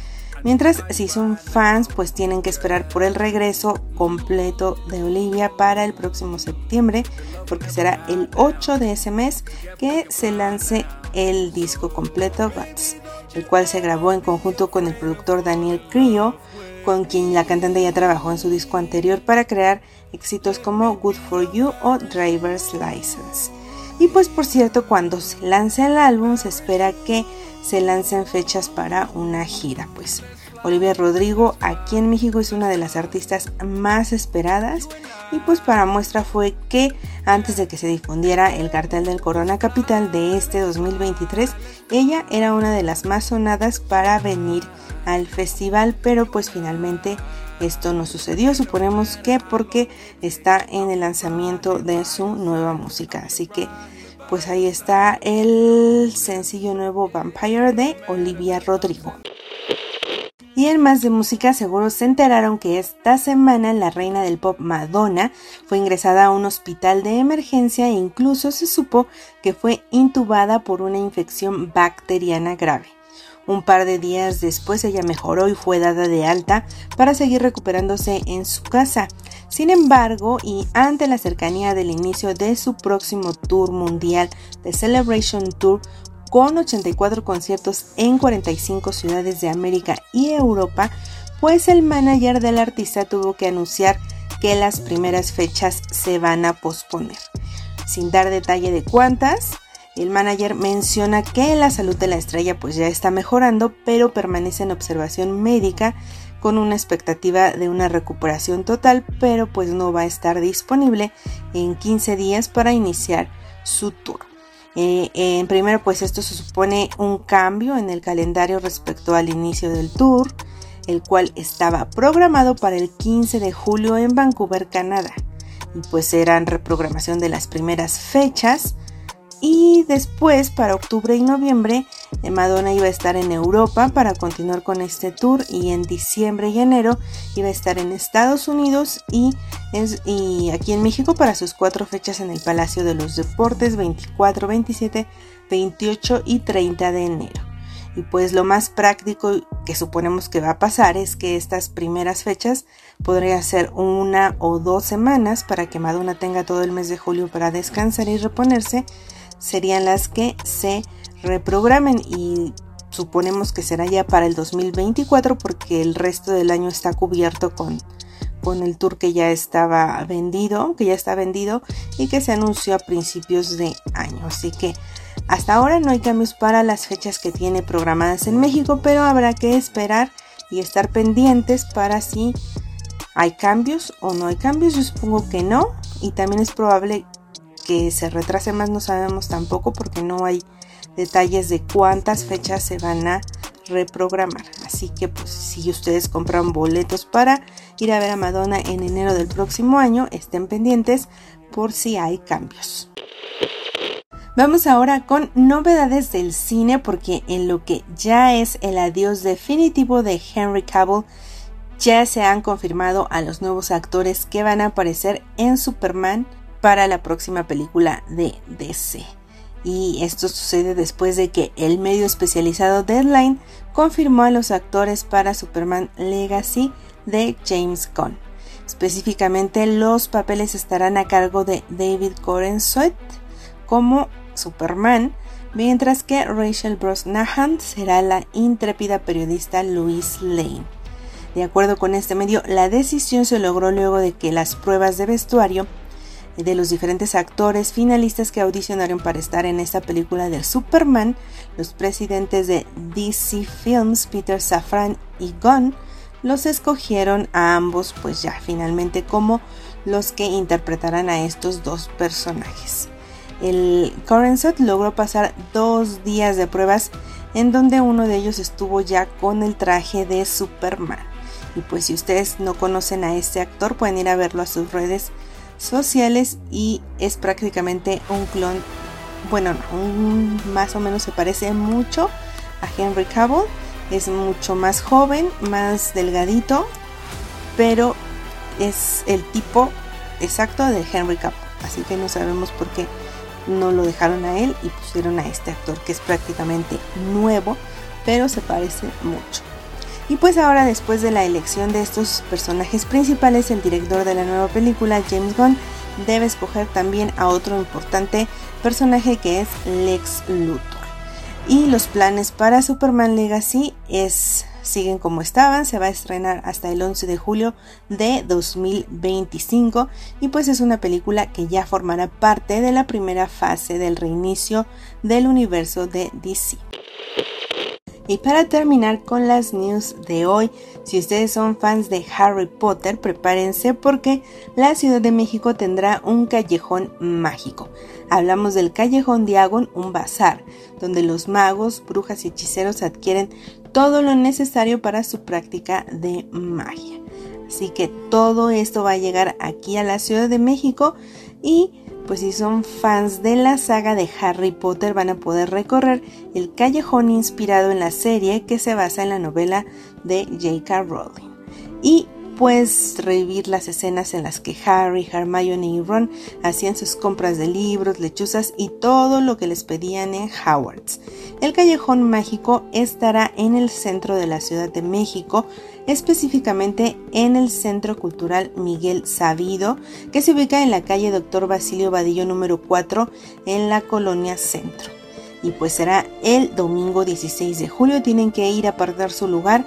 Mientras si son fans pues tienen que esperar por el regreso completo de Olivia para el próximo septiembre porque será el 8 de ese mes que se lance el disco completo Guts, el cual se grabó en conjunto con el productor Daniel Crio, con quien la cantante ya trabajó en su disco anterior para crear éxitos como Good for You o Driver's License. Y pues por cierto, cuando se lance el álbum se espera que se lancen fechas para una gira, pues. Olivia Rodrigo aquí en México es una de las artistas más esperadas. Y pues para muestra fue que antes de que se difundiera el cartel del Corona Capital de este 2023, ella era una de las más sonadas para venir al festival, pero pues finalmente esto no sucedió, suponemos que porque está en el lanzamiento de su nueva música. Así que pues ahí está el sencillo nuevo Vampire de Olivia Rodrigo. Y en más de música, seguro se enteraron que esta semana la reina del pop Madonna fue ingresada a un hospital de emergencia e incluso se supo que fue intubada por una infección bacteriana grave. Un par de días después ella mejoró y fue dada de alta para seguir recuperándose en su casa. Sin embargo, y ante la cercanía del inicio de su próximo tour mundial, The Celebration Tour, con 84 conciertos en 45 ciudades de América y Europa, pues el manager del artista tuvo que anunciar que las primeras fechas se van a posponer. Sin dar detalle de cuántas, el manager menciona que la salud de la estrella pues ya está mejorando, pero permanece en observación médica con una expectativa de una recuperación total, pero pues no va a estar disponible en 15 días para iniciar su tour. Eh, en primero pues esto se supone un cambio en el calendario respecto al inicio del tour, el cual estaba programado para el 15 de julio en Vancouver, Canadá. Y pues eran reprogramación de las primeras fechas y después, para octubre y noviembre, eh, Madonna iba a estar en Europa para continuar con este tour y en diciembre y enero iba a estar en Estados Unidos y, aquí en México para sus cuatro fechas en el Palacio de los Deportes 24, 27, 28 y 30 de enero. Y pues lo más práctico que suponemos que va a pasar es que estas primeras fechas podría ser una o dos semanas para que Madonna tenga todo el mes de julio para descansar y reponerse serían las que se reprogramen y suponemos que será ya para el 2024 porque el resto del año está cubierto con, con el tour que ya estaba vendido, que ya está vendido y que se anunció a principios de año. Así que hasta ahora no hay cambios para las fechas que tiene programadas en México, pero habrá que esperar y estar pendientes para si hay cambios o no hay cambios. Yo supongo que no y también es probable que se retrase más no sabemos tampoco porque no hay detalles de cuántas fechas se van a reprogramar. Así que pues si ustedes compran boletos para ir a ver a Madonna en enero del próximo año, estén pendientes por si hay cambios. Vamos ahora con novedades del cine porque en lo que ya es el adiós definitivo de Henry Cavill, ya se han confirmado a los nuevos actores que van a aparecer en Superman para la próxima película de DC. Y esto sucede después de que el medio especializado Deadline confirmó a los actores para Superman Legacy de James Gunn. Específicamente los papeles estarán a cargo de David Corenswet como Superman, mientras que Rachel Brosnahan será la intrépida periodista Louise Lane. De acuerdo con este medio, la decisión se logró luego de que las pruebas de vestuario de los diferentes actores finalistas que audicionaron para estar en esta película del Superman, los presidentes de DC Films, Peter Safran y Gunn, los escogieron a ambos pues ya finalmente como los que interpretarán a estos dos personajes. El Set logró pasar dos días de pruebas en donde uno de ellos estuvo ya con el traje de Superman. Y pues si ustedes no conocen a este actor pueden ir a verlo a sus redes sociales y es prácticamente un clon, bueno, más o menos se parece mucho a Henry Cavill, es mucho más joven, más delgadito, pero es el tipo exacto de Henry Cavill, así que no sabemos por qué no lo dejaron a él y pusieron a este actor que es prácticamente nuevo, pero se parece mucho. Y pues ahora después de la elección de estos personajes principales, el director de la nueva película, James Gunn, debe escoger también a otro importante personaje que es Lex Luthor. Y los planes para Superman Legacy es siguen como estaban, se va a estrenar hasta el 11 de julio de 2025 y pues es una película que ya formará parte de la primera fase del reinicio del universo de DC. Y para terminar con las news de hoy, si ustedes son fans de Harry Potter, prepárense porque la Ciudad de México tendrá un callejón mágico. Hablamos del Callejón Diagon, un bazar, donde los magos, brujas y hechiceros adquieren todo lo necesario para su práctica de magia. Así que todo esto va a llegar aquí a la Ciudad de México y pues si son fans de la saga de Harry Potter van a poder recorrer el callejón inspirado en la serie que se basa en la novela de J.K. Rowling. Y pues revivir las escenas en las que Harry, Hermione y Ron hacían sus compras de libros, lechuzas y todo lo que les pedían en Howard's. El callejón mágico estará en el centro de la Ciudad de México, específicamente en el Centro Cultural Miguel Sabido, que se ubica en la calle Doctor Basilio Vadillo número 4 en la colonia Centro. Y pues será el domingo 16 de julio, tienen que ir a apartar su lugar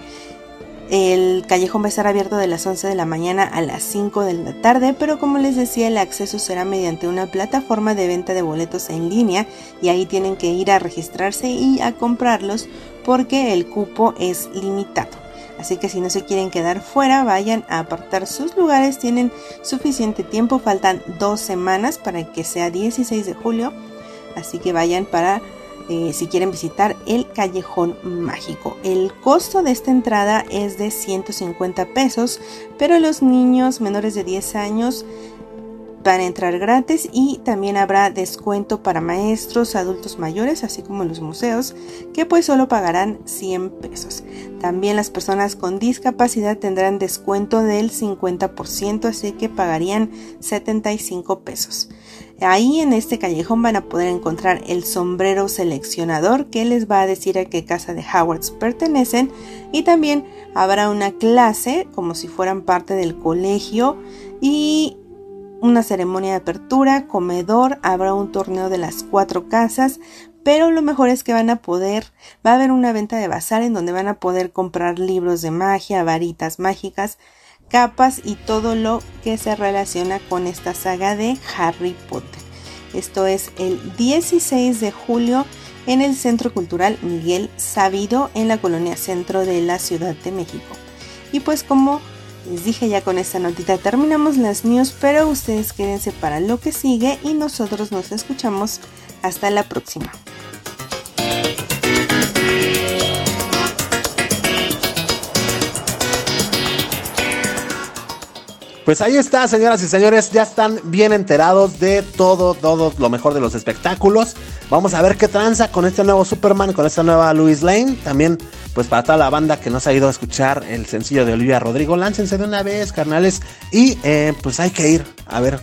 el callejón va a estar abierto de las 11 de la mañana a las 5 de la tarde, pero como les decía, el acceso será mediante una plataforma de venta de boletos en línea y ahí tienen que ir a registrarse y a comprarlos porque el cupo es limitado. Así que si no se quieren quedar fuera, vayan a apartar sus lugares, tienen suficiente tiempo, faltan dos semanas para que sea 16 de julio, así que vayan para eh, si quieren visitar el Callejón Mágico. El costo de esta entrada es de 150 pesos, pero los niños menores de 10 años van a entrar gratis y también habrá descuento para maestros, adultos mayores, así como los museos, que pues solo pagarán 100 pesos. También las personas con discapacidad tendrán descuento del 50%, así que pagarían 75 pesos. Ahí en este callejón van a poder encontrar el sombrero seleccionador que les va a decir a qué casa de Howards pertenecen y también habrá una clase como si fueran parte del colegio y una ceremonia de apertura, comedor, habrá un torneo de las cuatro casas, pero lo mejor es que van a poder, va a haber una venta de bazar en donde van a poder comprar libros de magia, varitas mágicas, capas y todo lo que se relaciona con esta saga de Harry Potter. Esto es el 16 de julio en el Centro Cultural Miguel Sabido en la colonia centro de la Ciudad de México. Y pues como les dije ya con esta notita terminamos las news, pero ustedes quédense para lo que sigue y nosotros nos escuchamos hasta la próxima. Pues ahí está, señoras y señores, ya están bien enterados de todo, todo lo mejor de los espectáculos. Vamos a ver qué tranza con este nuevo Superman, con esta nueva Louis Lane. También, pues para toda la banda que nos ha ido a escuchar el sencillo de Olivia Rodrigo, láncense de una vez, carnales. Y eh, pues hay que ir a ver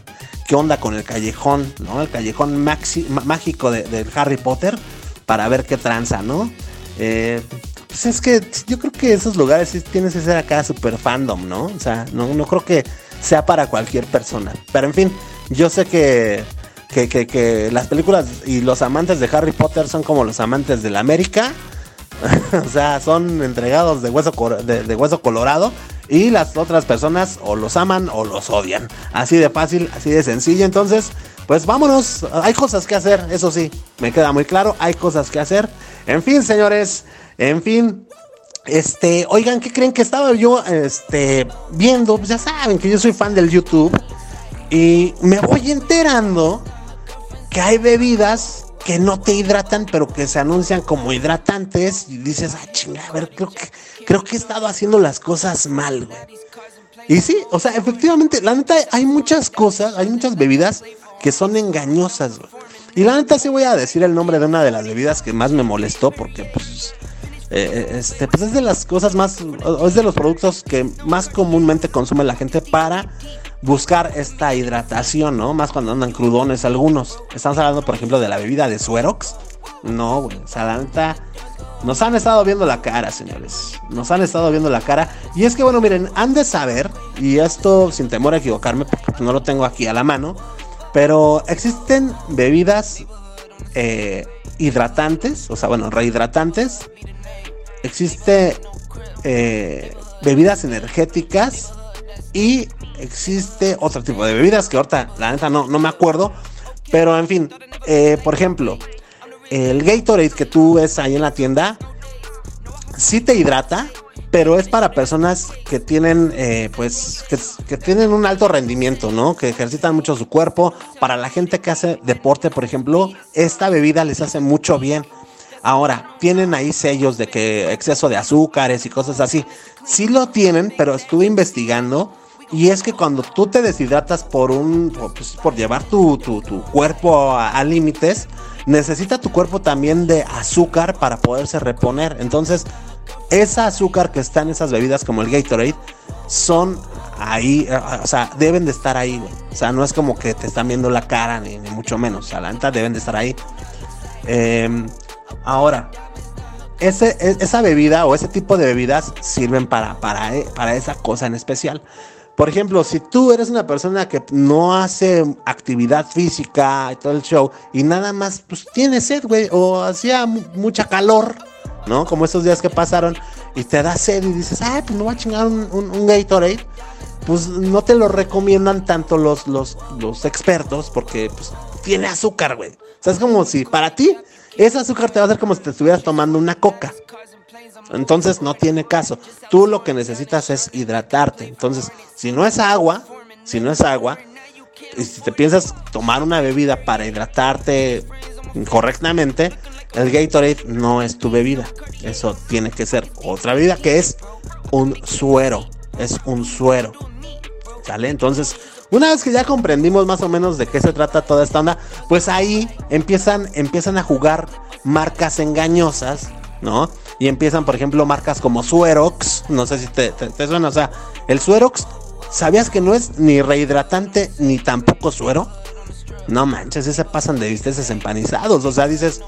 qué onda con el callejón, ¿no? El callejón mágico de, Harry Potter, para ver qué tranza, ¿no? Eh, pues es que yo creo que esos lugares sí tienes que ser acá super fandom, ¿no? O sea, no, no creo que sea para cualquier persona. Pero en fin, yo sé que, que, las películas y los amantes de Harry Potter son como los amantes de la América. o sea, son entregados de hueso, de, hueso colorado. Y las otras personas o los aman o los odian. Así de fácil, así de sencillo. Entonces, pues vámonos. Hay cosas que hacer, eso sí, me queda muy claro. Hay cosas que hacer. En fin, señores, en fin, este, oigan, ¿qué creen que estaba yo este, viendo? Pues ya saben que yo soy fan del YouTube. Y me voy enterando que hay bebidas que no te hidratan, pero que se anuncian como hidratantes. Y dices, ah, chinga, a ver, creo que, creo que he estado haciendo las cosas mal, güey. Y sí, o sea, efectivamente, la neta, hay muchas cosas, hay muchas bebidas que son engañosas, güey. Y la neta sí voy a decir el nombre de una de las bebidas que más me molestó porque pues eh, eh, este, pues es de las cosas más, es de los productos que más comúnmente consume la gente para buscar esta hidratación, ¿no? Más cuando andan crudones algunos. Estamos hablando, por ejemplo, de la bebida de Suerox. No, güey, Nos han estado viendo la cara, señores. Nos han estado viendo la cara. Y es que, bueno, miren, han de saber, y esto sin temor a equivocarme, porque no lo tengo aquí a la mano, pero existen bebidas eh, hidratantes, o sea, bueno, rehidratantes. Existe eh, bebidas energéticas y existe otro tipo de bebidas que ahorita la neta no, no me acuerdo. Pero en fin, eh, por ejemplo, el Gatorade que tú ves ahí en la tienda, sí te hidrata, pero es para personas que tienen, eh, pues, que, tienen un alto rendimiento, ¿no? Que ejercitan mucho su cuerpo. Para la gente que hace deporte, por ejemplo, esta bebida les hace mucho bien. Ahora, tienen ahí sellos de que exceso de azúcares y cosas así. Sí lo tienen, pero estuve investigando. Y es que cuando tú te deshidratas por un, pues, por llevar tu, cuerpo a límites, necesita tu cuerpo también de azúcar para poderse reponer. Entonces, esa azúcar que está en esas bebidas como el Gatorade son ahí, eh, o sea, deben de estar ahí, O sea, no es como que te están viendo la cara, ni, mucho menos. O deben de estar ahí. Em, ahora, ese, e, esa bebida o ese tipo de bebidas sirven para, para, eh, para esa cosa en especial. Por ejemplo, si tú eres una persona que no hace actividad física y todo el show y nada más, pues tiene sed, güey, o hacía mucha calor, ¿no? Como esos días que pasaron y te da sed y dices, ay, pues no voy a chingar un, Gatorade. Pues no te lo recomiendan tanto los, los, los expertos porque pues, tiene azúcar, güey. O sea, es como si para ti ese azúcar te va a hacer como si te estuvieras tomando una coca. Entonces no tiene caso. Tú lo que necesitas es hidratarte. Entonces, si no es agua, si no es agua, y si te piensas tomar una bebida para hidratarte correctamente, el Gatorade no es tu bebida. Eso tiene que ser otra bebida que es un suero. Es un suero. ¿Sale? Entonces, una vez que ya comprendimos más o menos de qué se trata toda esta onda, pues ahí empiezan, empiezan a jugar marcas engañosas, ¿no? y empiezan, por ejemplo, marcas como Suerox, no sé si te, suena, o sea, el Suerox, ¿sabías que no es ni rehidratante ni tampoco suero? No manches, se pasan de visteces empanizados, o sea, dices,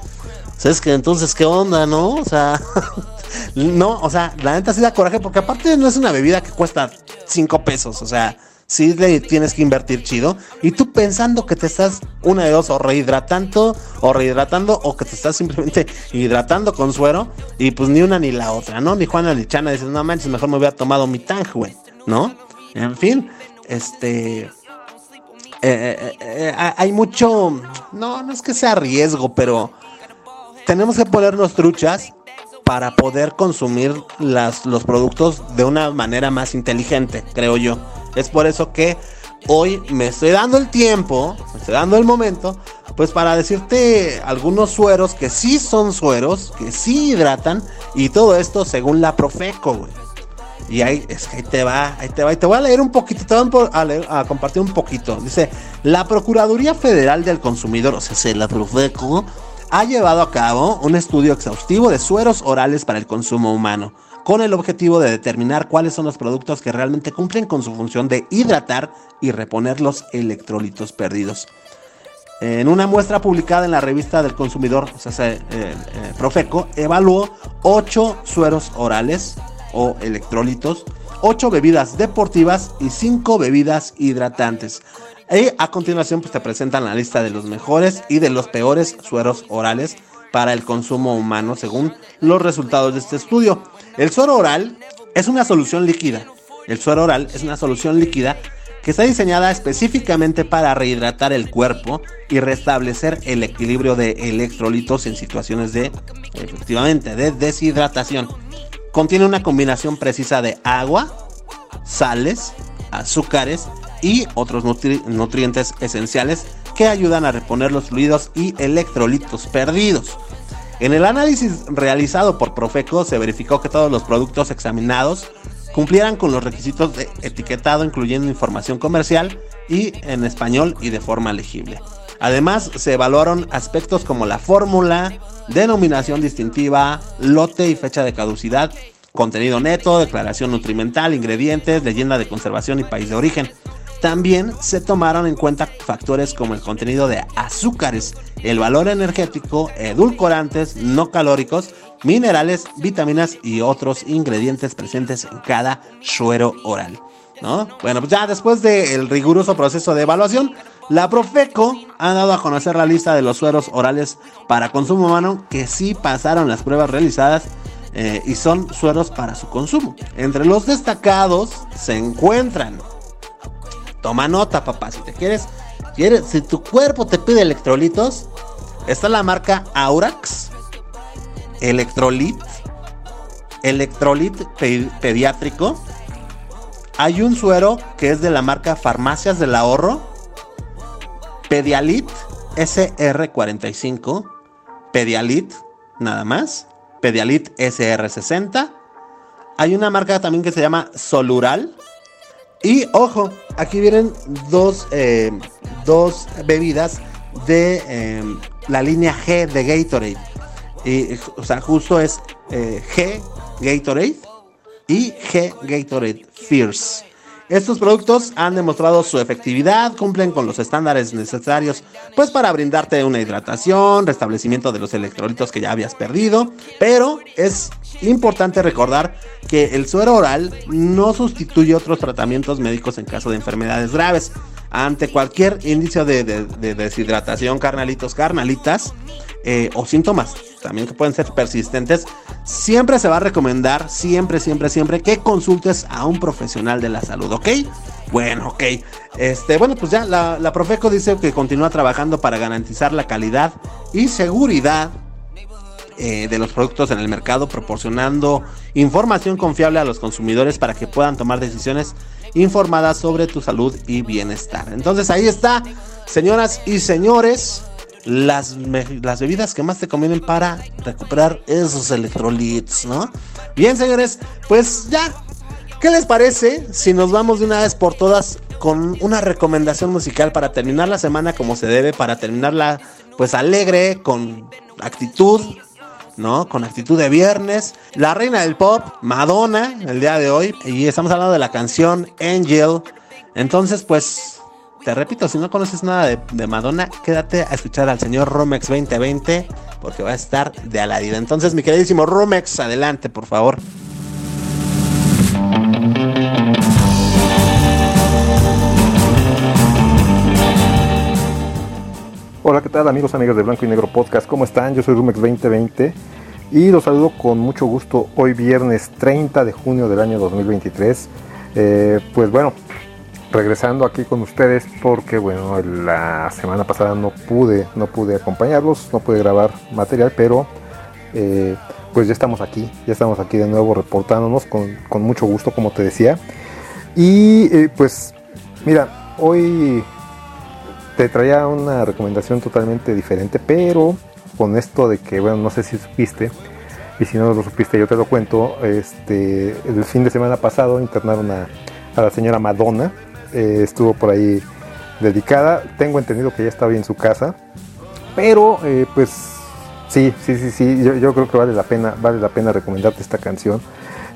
¿sabes que entonces qué onda, no? O sea, no, o sea, la neta sí da coraje porque aparte no es una bebida que cuesta 5 pesos, o sea, si le tienes que invertir chido. Y tú pensando que te estás una de dos, o rehidratando, o rehidratando, o que te estás simplemente hidratando con suero. Y pues ni una ni la otra, ¿no? Ni Juana ni Chana dices, no manches, mejor me hubiera tomado mi tang, güey, ¿no? En fin, este. Eh, eh, eh, hay mucho. No, no es que sea riesgo, pero tenemos que ponernos truchas para poder consumir las, los productos de una manera más inteligente, creo yo. Es por eso que hoy me estoy dando el tiempo, me estoy dando el momento, pues para decirte algunos sueros que sí son sueros, que sí hidratan, y todo esto según la Profeco, güey. Y ahí, es que ahí te va, ahí te va. Y te voy a leer un poquito, te voy a, compartir un poquito. Dice, la Procuraduría Federal del Consumidor, o sea, la Profeco, ha llevado a cabo un estudio exhaustivo de sueros orales para el consumo humano con el objetivo de determinar cuáles son los productos que realmente cumplen con su función de hidratar y reponer los electrolitos perdidos. En una muestra publicada en la revista del consumidor, eh, eh, Profeco, evaluó 8 sueros orales o electrolitos, 8 bebidas deportivas y 5 bebidas hidratantes. Y a continuación pues, te presentan la lista de los mejores y de los peores sueros orales para el consumo humano según los resultados de este estudio. El suero oral es una solución líquida. El suero oral es una solución líquida que está diseñada específicamente para rehidratar el cuerpo y restablecer el equilibrio de electrolitos en situaciones de, efectivamente, de deshidratación. Contiene una combinación precisa de agua, sales, azúcares y otros nutrientes esenciales que ayudan a reponer los fluidos y electrolitos perdidos. En el análisis realizado por Profeco se verificó que todos los productos examinados cumplieran con los requisitos de etiquetado incluyendo información comercial y en español y de forma legible. Además, se evaluaron aspectos como la fórmula, denominación distintiva, lote y fecha de caducidad, contenido neto, declaración nutrimental, ingredientes, leyenda de conservación y país de origen. También se tomaron en cuenta factores como el contenido de azúcares, el valor energético, edulcorantes, no calóricos, minerales, vitaminas y otros ingredientes presentes en cada suero oral. ¿No? Bueno, pues ya después del riguroso proceso de evaluación, la Profeco ha dado a conocer la lista de los sueros orales para consumo humano que sí pasaron las pruebas realizadas eh, y son sueros para su consumo. Entre los destacados se encuentran. Toma nota, papá, si te quieres, quieres si tu cuerpo te pide electrolitos, está la marca Aurax, Electrolit, Electrolit pediátrico. Hay un suero que es de la marca Farmacias del Ahorro, Pedialit SR45, Pedialit, nada más, Pedialit SR60. Hay una marca también que se llama Solural. Y ojo, aquí vienen dos, eh, dos bebidas de eh, la línea G de Gatorade. Y, o sea, justo es eh, G Gatorade y G Gatorade Fierce. Estos productos han demostrado su efectividad, cumplen con los estándares necesarios pues para brindarte una hidratación, restablecimiento de los electrolitos que ya habías perdido, pero es importante recordar que el suero oral no sustituye otros tratamientos médicos en caso de enfermedades graves. Ante cualquier índice de, deshidratación, carnalitos, carnalitas, eh, o síntomas también que pueden ser persistentes, siempre se va a recomendar, siempre, siempre, siempre que consultes a un profesional de la salud, ¿ok? Bueno, ok. Este, bueno, pues ya la, Profeco dice que continúa trabajando para garantizar la calidad y seguridad eh, de los productos en el mercado, proporcionando información confiable a los consumidores para que puedan tomar decisiones informadas sobre tu salud y bienestar. Entonces ahí está, señoras y señores las, las bebidas que más te convienen para recuperar esos electrolitos, ¿no? Bien, señores, pues ya. ¿Qué les parece si nos vamos de una vez por todas con una recomendación musical para terminar la semana como se debe, para terminarla pues alegre, con actitud, ¿no? Con actitud de viernes. La reina del pop, Madonna, el día de hoy. Y estamos hablando de la canción Angel. Entonces, pues repito, si no conoces nada de, Madonna, quédate a escuchar al señor Romex 2020 porque va a estar de aladida. Entonces, mi queridísimo Romex, adelante, por favor. Hola, ¿qué tal amigos, amigas de Blanco y Negro Podcast? ¿Cómo están? Yo soy Rumex 2020 y los saludo con mucho gusto hoy viernes 30 de junio del año 2023. Eh, pues bueno, regresando aquí con ustedes porque bueno la semana pasada no pude no pude acompañarlos no pude grabar material pero eh, pues ya estamos aquí ya estamos aquí de nuevo reportándonos con, mucho gusto como te decía. Y eh, pues mira hoy te traía una recomendación totalmente diferente pero con esto de que bueno no sé si supiste y si no lo supiste yo te lo cuento este el fin de semana pasado internaron a, a la señora Madonna eh, estuvo por ahí dedicada. Tengo entendido que ya está bien su casa, pero eh, pues sí, sí, sí, sí, yo, creo que vale la pena, vale la pena recomendarte esta canción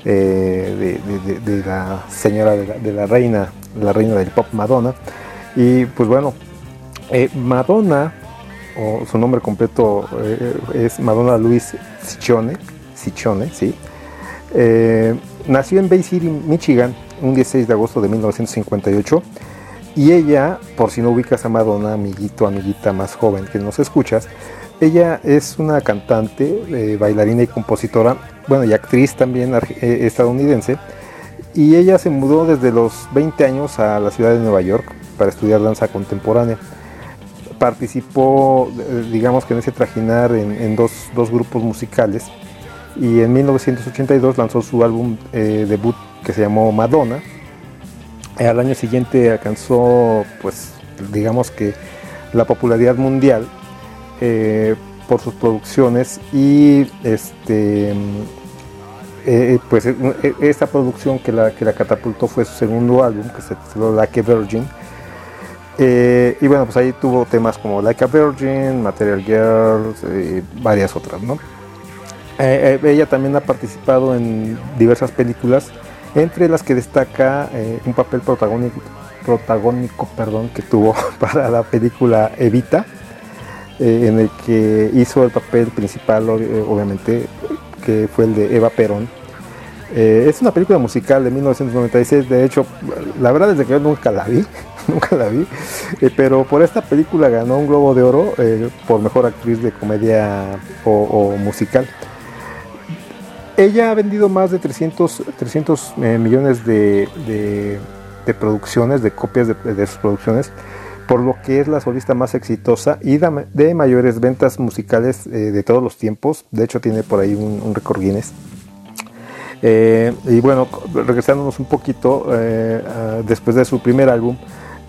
eh, de, la señora, de la, reina, la reina del pop Madonna. Y pues bueno, Madonna, o su nombre completo es Madonna Luis Ciccone, Ciccone, sí. nació en Bay City, Michigan, un 16 de agosto de 1958. Y ella, por si no ubicas a Madonna, amiguito, amiguita más joven que nos escuchas, ella es una cantante, eh, bailarina y compositora, bueno, y actriz también eh, estadounidense. Y ella se mudó desde los 20 años a la ciudad de Nueva York para estudiar danza contemporánea. Participó, eh, digamos que en ese trajinar, en, dos, dos, grupos musicales. Y en 1982 lanzó su álbum debut que se llamó Madonna. Al año siguiente alcanzó, pues, digamos que la popularidad mundial eh, por sus producciones y este eh, pues esta producción que la, que la catapultó fue su segundo álbum que se tituló Like a Virgin eh, y bueno pues ahí tuvo temas como Like a Virgin, Material Girls y varias otras ¿no? ella también ha participado en diversas películas entre las que destaca eh, un papel protagónico, perdón, que tuvo para la película Evita, eh, en el que hizo el papel principal, eh, obviamente, que fue el de Eva Perón. Es una película musical de 1996, de hecho, la verdad es que yo nunca la vi, nunca la vi, pero por esta película ganó un Globo de Oro por Mejor Actriz de Comedia o, musical. Ella ha vendido más de 300, 300 millones de, producciones, de copias de, sus producciones, por lo que es la solista más exitosa y de, mayores ventas musicales de todos los tiempos. De hecho, tiene por ahí un, un récord Guinness. Eh, y bueno, regresándonos un poquito, eh, después de su primer álbum,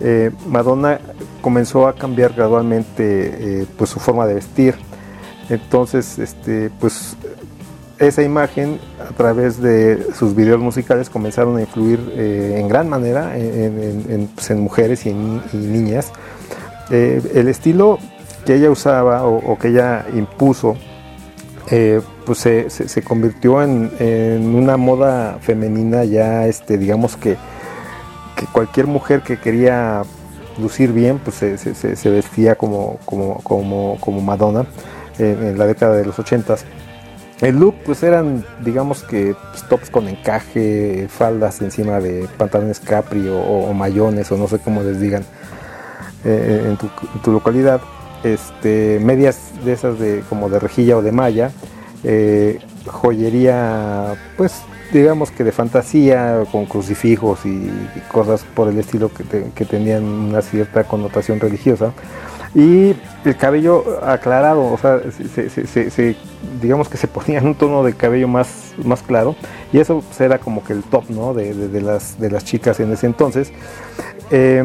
eh, Madonna comenzó a cambiar gradualmente pues su forma de vestir. Entonces, este, pues esa imagen a través de sus videos musicales comenzaron a influir en gran manera en, pues, mujeres y, en, niñas. el estilo que ella usaba o que ella impuso eh, pues se, se, convirtió en, una moda femenina ya, este, digamos que, que cualquier mujer que quería lucir bien, pues se, vestía como, como, como, como Madonna en, la década de los ochentas. El look pues eran digamos que pues, tops con encaje, faldas encima de pantalones capri o, mayones o no sé cómo les digan eh, en, tu, en, tu, localidad este, medias de esas de como de rejilla o de malla, eh, joyería, pues digamos que de fantasía, con crucifijos y, cosas por el estilo que, tenían una cierta connotación religiosa. Y el cabello aclarado, o sea, se, digamos que se ponían un tono de cabello más, más claro. Y eso pues, era como que el top ¿no? de, las, de las chicas en ese entonces. Eh,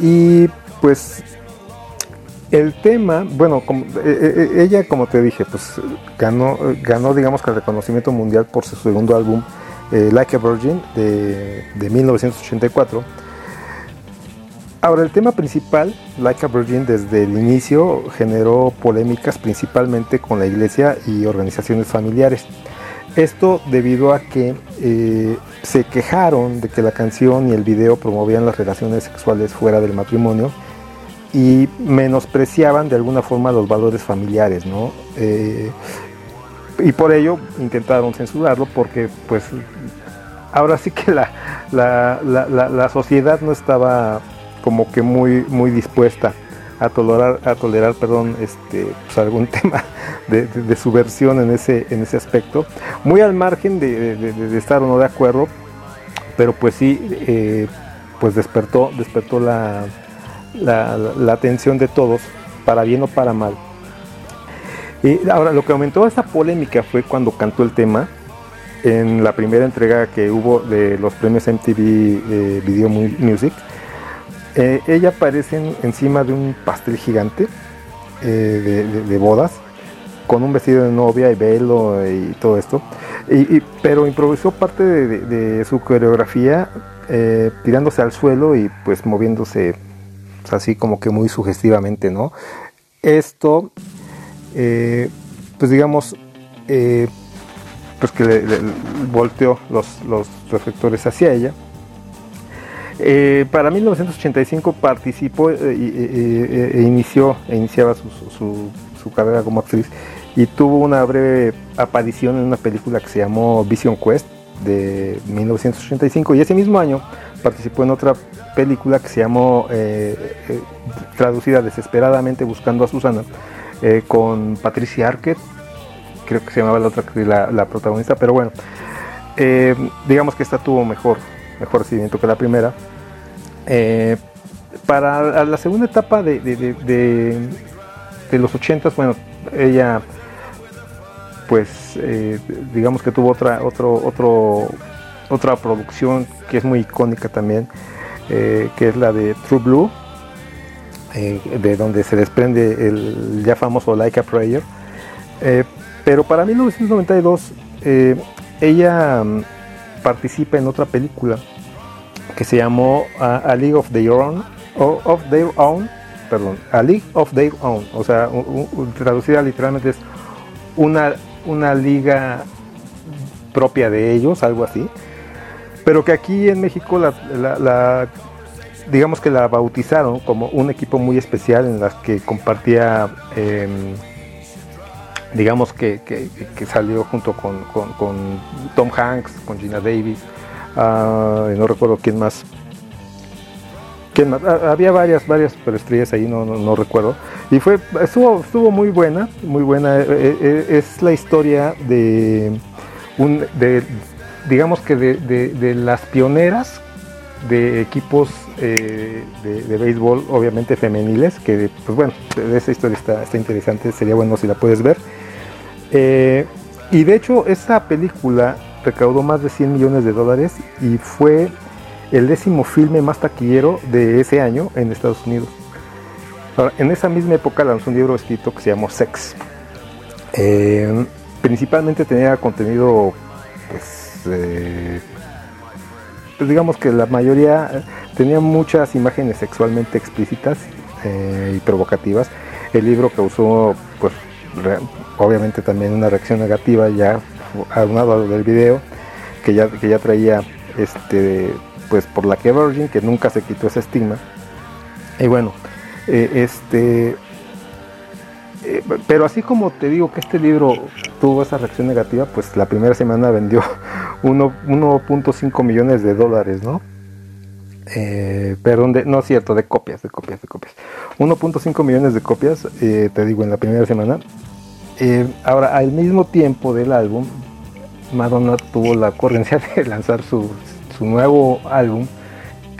y pues el tema, bueno, como, eh, eh, eh, ella como te dije, pues ganó, ganó digamos que el reconocimiento mundial por su segundo álbum, Like a Virgin, de, 1984. Ahora, el tema principal, Like a Virgin, desde el inicio generó polémicas principalmente con la iglesia y organizaciones familiares. Esto debido a que se quejaron de que la canción y el video promovían las relaciones sexuales fuera del matrimonio y menospreciaban de alguna forma los valores familiares, ¿no? Eh, y por ello intentaron censurarlo porque pues ahora sí que la, la, sociedad no estaba como que muy, muy dispuesta a tolerar, a tolerar perdón, este, pues, algún tema de, subversión en ese, en ese aspecto, muy al margen de, estar o no de acuerdo, pero pues sí, eh, pues despertó, despertó la, la, atención de todos, para bien o para mal. Y ahora, lo que aumentó esta polémica fue cuando cantó el tema en la primera entrega que hubo de los premios MTV eh, Video Music. Eh, ella aparece encima de un pastel gigante eh, de, bodas, con un vestido de novia y velo y todo esto. Y, pero improvisó parte de, su coreografía tirándose al suelo y pues moviéndose así como que muy sugestivamente, ¿no? Esto, eh, pues digamos, eh, pues que le, volteó los, reflectores hacia ella. Eh, para 1985 participó e inició e iniciaba su, su, carrera como actriz y tuvo una breve aparición en una película que se llamó Vision Quest de 1985 y ese mismo año participó en otra película que se llamó, eh, eh, traducida desesperadamente buscando a Susana, eh, con Patricia Arquette, creo que se llamaba la otra la, protagonista, pero bueno, digamos que esta tuvo mejor, mejor recibimiento que la primera. Para la segunda etapa de, de, los ochentas, bueno, ella pues digamos que tuvo otra, otro, otro, otra producción que es muy icónica también, eh, que es la de True Blue, eh, de donde se desprende el ya famoso Like a Prayer. Eh, pero para 1992 ella mm, participa en otra película que se llamó A, League of Their Own, of Their Own, perdón, A League of Their Own, o sea, traducida literalmente es una, una liga propia de ellos, algo así. Pero que aquí en México la, digamos que la bautizaron como un equipo muy especial en las que compartía em, digamos que, salió junto con, Tom Hanks, con Gina Davis, ah, no recuerdo quién más. ¿Quién ah, había varias, varias estrellas ahí, no, no, recuerdo. Y fue, estuvo, estuvo muy buena, muy buena. Eh, eh, eh, es la historia de un, de, digamos que de, las pioneras de equipos de, béisbol, obviamente femeniles, que pues bueno, esa historia está, está interesante, sería bueno si la puedes ver. Y de hecho, esta película recaudó más de 100 millones de dólares y fue el décimo filme más taquillero de ese año en Estados Unidos. en esa misma época lanzó un libro escrito que se llamó Sex. Eh, principalmente tenía contenido, pues, eh, pues, digamos que la mayoría tenía muchas imágenes sexualmente explícitas y provocativas. El libro causó, pues, obviamente también una reacción negativa ya aunado del video que ya, que ya traía este pues por la que Virgin que nunca se quitó ese estigma y bueno eh, este eh, pero así como te digo que este libro tuvo esa reacción negativa pues la primera semana vendió 1.5 millones de dólares no eh, perdón, no es cierto, de copias, de copias, de copias. 1.5 millones de copias, te digo, en la primera semana. Eh, ahora, al mismo tiempo del álbum, Madonna tuvo la ocurrencia de lanzar su, nuevo álbum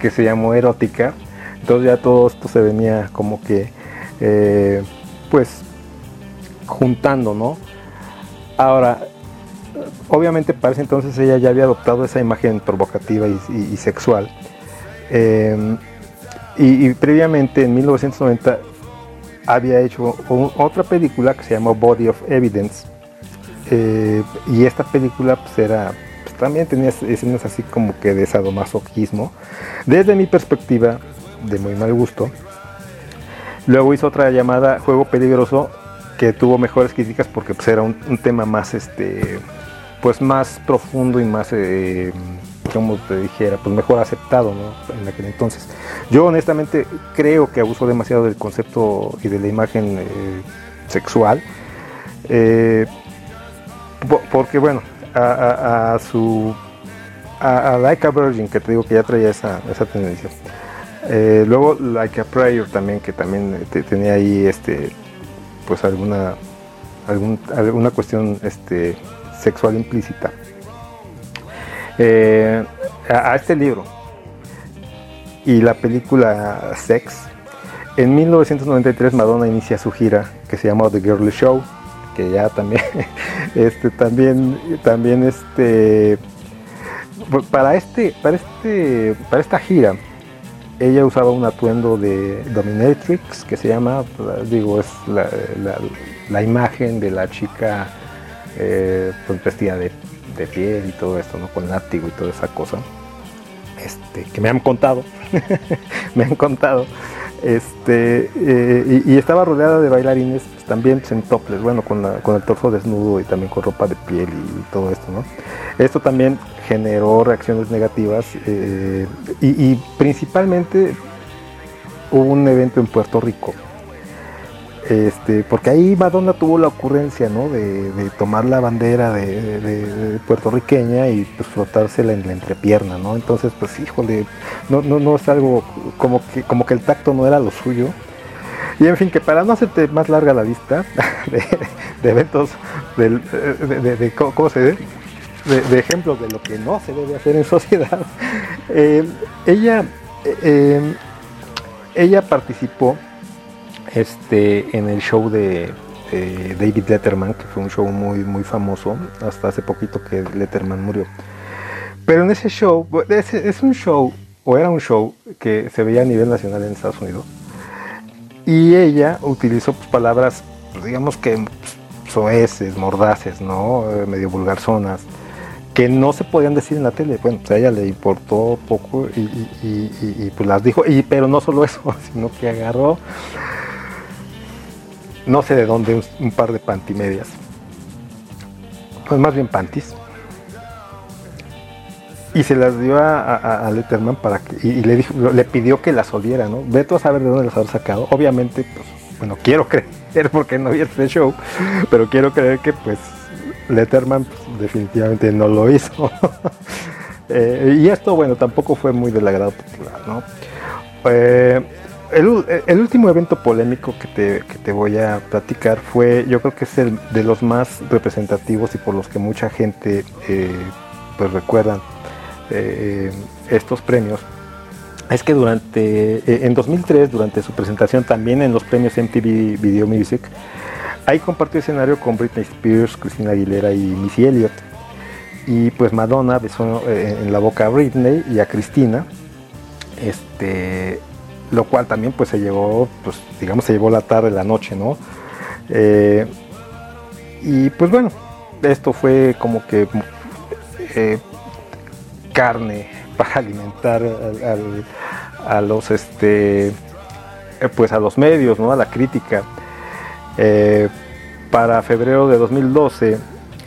que se llamó Erótica. Entonces ya todo esto se venía como que, eh, pues, juntando, ¿no? Ahora, obviamente para ese entonces ella ya había adoptado esa imagen provocativa y, sexual. Eh, y, y, previamente, en 1990, había hecho otra película que se llamó Body of Evidence. Eh, y esta película pues era, pues, también tenía escenas así como que de sadomasoquismo. Desde mi perspectiva, de muy mal gusto. Luego hizo otra llamada Juego Peligroso que tuvo mejores críticas porque pues, era un, tema más este pues más profundo y más eh, como te dijera, pues mejor aceptado en aquel entonces. Yo honestamente creo que abusó demasiado del concepto y de la imagen eh, sexual, eh, porque bueno, a, su a, Like a Virgin, que te digo que ya traía esa, tendencia. Eh, luego Like a Prayer también, que también tenía ahí este pues alguna alguna cuestión este sexual implícita eh, a, este libro y la película Sex, en 1993 Madonna inicia su gira que se llama The Girly Show, que ya también, este, también, también este, pues, para este, para este, para esta gira, ella usaba un atuendo de dominatrix que se llama, digo, es la, imagen de la chica eh, pues, vestida de de piel y todo esto, ¿no? Con látigo y toda esa cosa. Este, que me han contado, me han contado. Este, eh, y, estaba rodeada de bailarines también en toples, bueno, con, con, el torso desnudo y también con ropa de piel y, todo esto, ¿no? Esto también generó reacciones negativas eh, y principalmente hubo un evento en Puerto Rico este, porque ahí Madonna tuvo la ocurrencia, ¿no? De, tomar la bandera de, puertorriqueña y pues frotársela en la entrepierna, ¿no? Entonces, pues híjole, no, no, no es algo como que, como que el tacto no era lo suyo. Y en fin, que para no hacerte más larga la lista de, eventos, de, ¿cómo se ve? De, ejemplos de lo que no se debe hacer en sociedad, eh, ella, eh, eh, ella participó este, en el show de, David Letterman, que fue un show muy, muy famoso, hasta hace poquito que Letterman murió. Pero en ese show, es, un show, o era un show, que se veía a nivel nacional en Estados Unidos. Y ella utilizó pues, palabras, pues, digamos que pues, soeces, mordaces, ¿no? Eh, medio vulgarzonas, que no se podían decir en la tele. Bueno, pues a ella le importó poco y, y pues las dijo. Y, pero no solo eso, sino que agarró no sé de dónde, un, par de pantimedias. Pues más bien panties. Y se las dio a, Letterman para que, y, le, dijo, le pidió que las oliera, ¿no? Ve tú a saber de dónde las habrá sacado. Obviamente, pues, bueno, quiero creer porque no vi este show, pero quiero creer que pues Letterman pues, definitivamente no lo hizo. Eh, y esto, bueno, tampoco fue muy del agrado popular, ¿no? Eh, el, último evento polémico que te, que te, voy a platicar fue, yo creo que es el de los más representativos y por los que mucha gente eh, pues recuerdan estos premios. Es que durante, en 2003, durante su presentación también en los premios MTV Video Music, ahí compartió escenario con Britney Spears, Christina Aguilera y Missy Elliott y pues Madonna besó eh, en la boca a Britney y a Cristina, este, lo cual también pues se llevó, pues digamos se llevó la tarde, la noche, ¿no? Eh, y pues bueno, esto fue como que eh, carne para alimentar a los este pues a los medios, ¿no? A la crítica. para febrero de 2012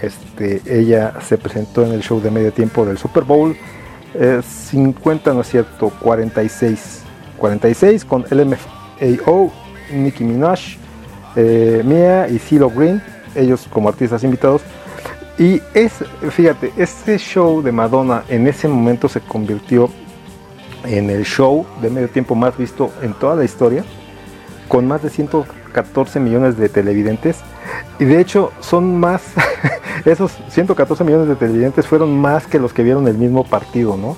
este, ella se presentó en el show de medio tiempo del Super Bowl 50, no es cierto, 46. 46 con LMFAO, Nicki Minaj, eh, Mia y CeeLo Green, ellos como artistas invitados. Y es, fíjate, este show de Madonna en ese momento se convirtió en el show de medio tiempo más visto en toda la historia, con más de 114 millones de televidentes. Y de hecho son más esos 114 millones de televidentes fueron más que los que vieron el mismo partido, ¿no?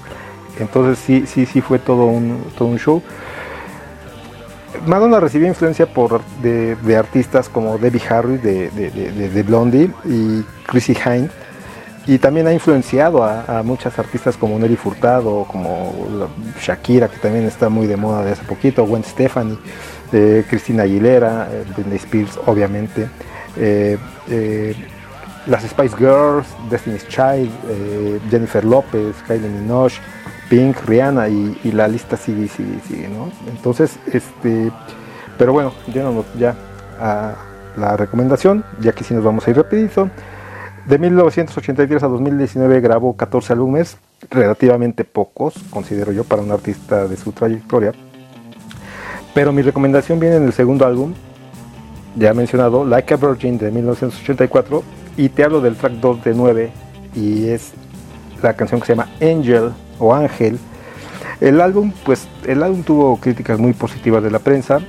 Entonces sí, sí, sí fue todo un, todo un show. Madonna recibió influencia por, de, artistas como Debbie Harry de, de, Blondie y Chrissy Hine. Y también ha influenciado a, muchas artistas como Nelly Furtado, como Shakira, que también está muy de moda de hace poquito, Gwen Stefani, eh, Cristina Aguilera, eh, Britney Spears, obviamente. Eh, las Spice Girls, Destiny's Child, eh, Jennifer López, Kylie Minogue, Pink, Rihanna y, la lista sigue, sigue, sigue, ¿no? Entonces, este, pero bueno, yéndonos ya a la recomendación, ya que si nos vamos a ir rapidito. De 1983 a 2019 grabó 14 álbumes, relativamente pocos, considero yo, para un artista de su trayectoria. Pero mi recomendación viene en el segundo álbum, ya mencionado, Like a Virgin de 1984, y te hablo del track 2 de 9 y es la canción que se llama Angel o Ángel. El álbum, pues, el álbum tuvo críticas muy positivas de la prensa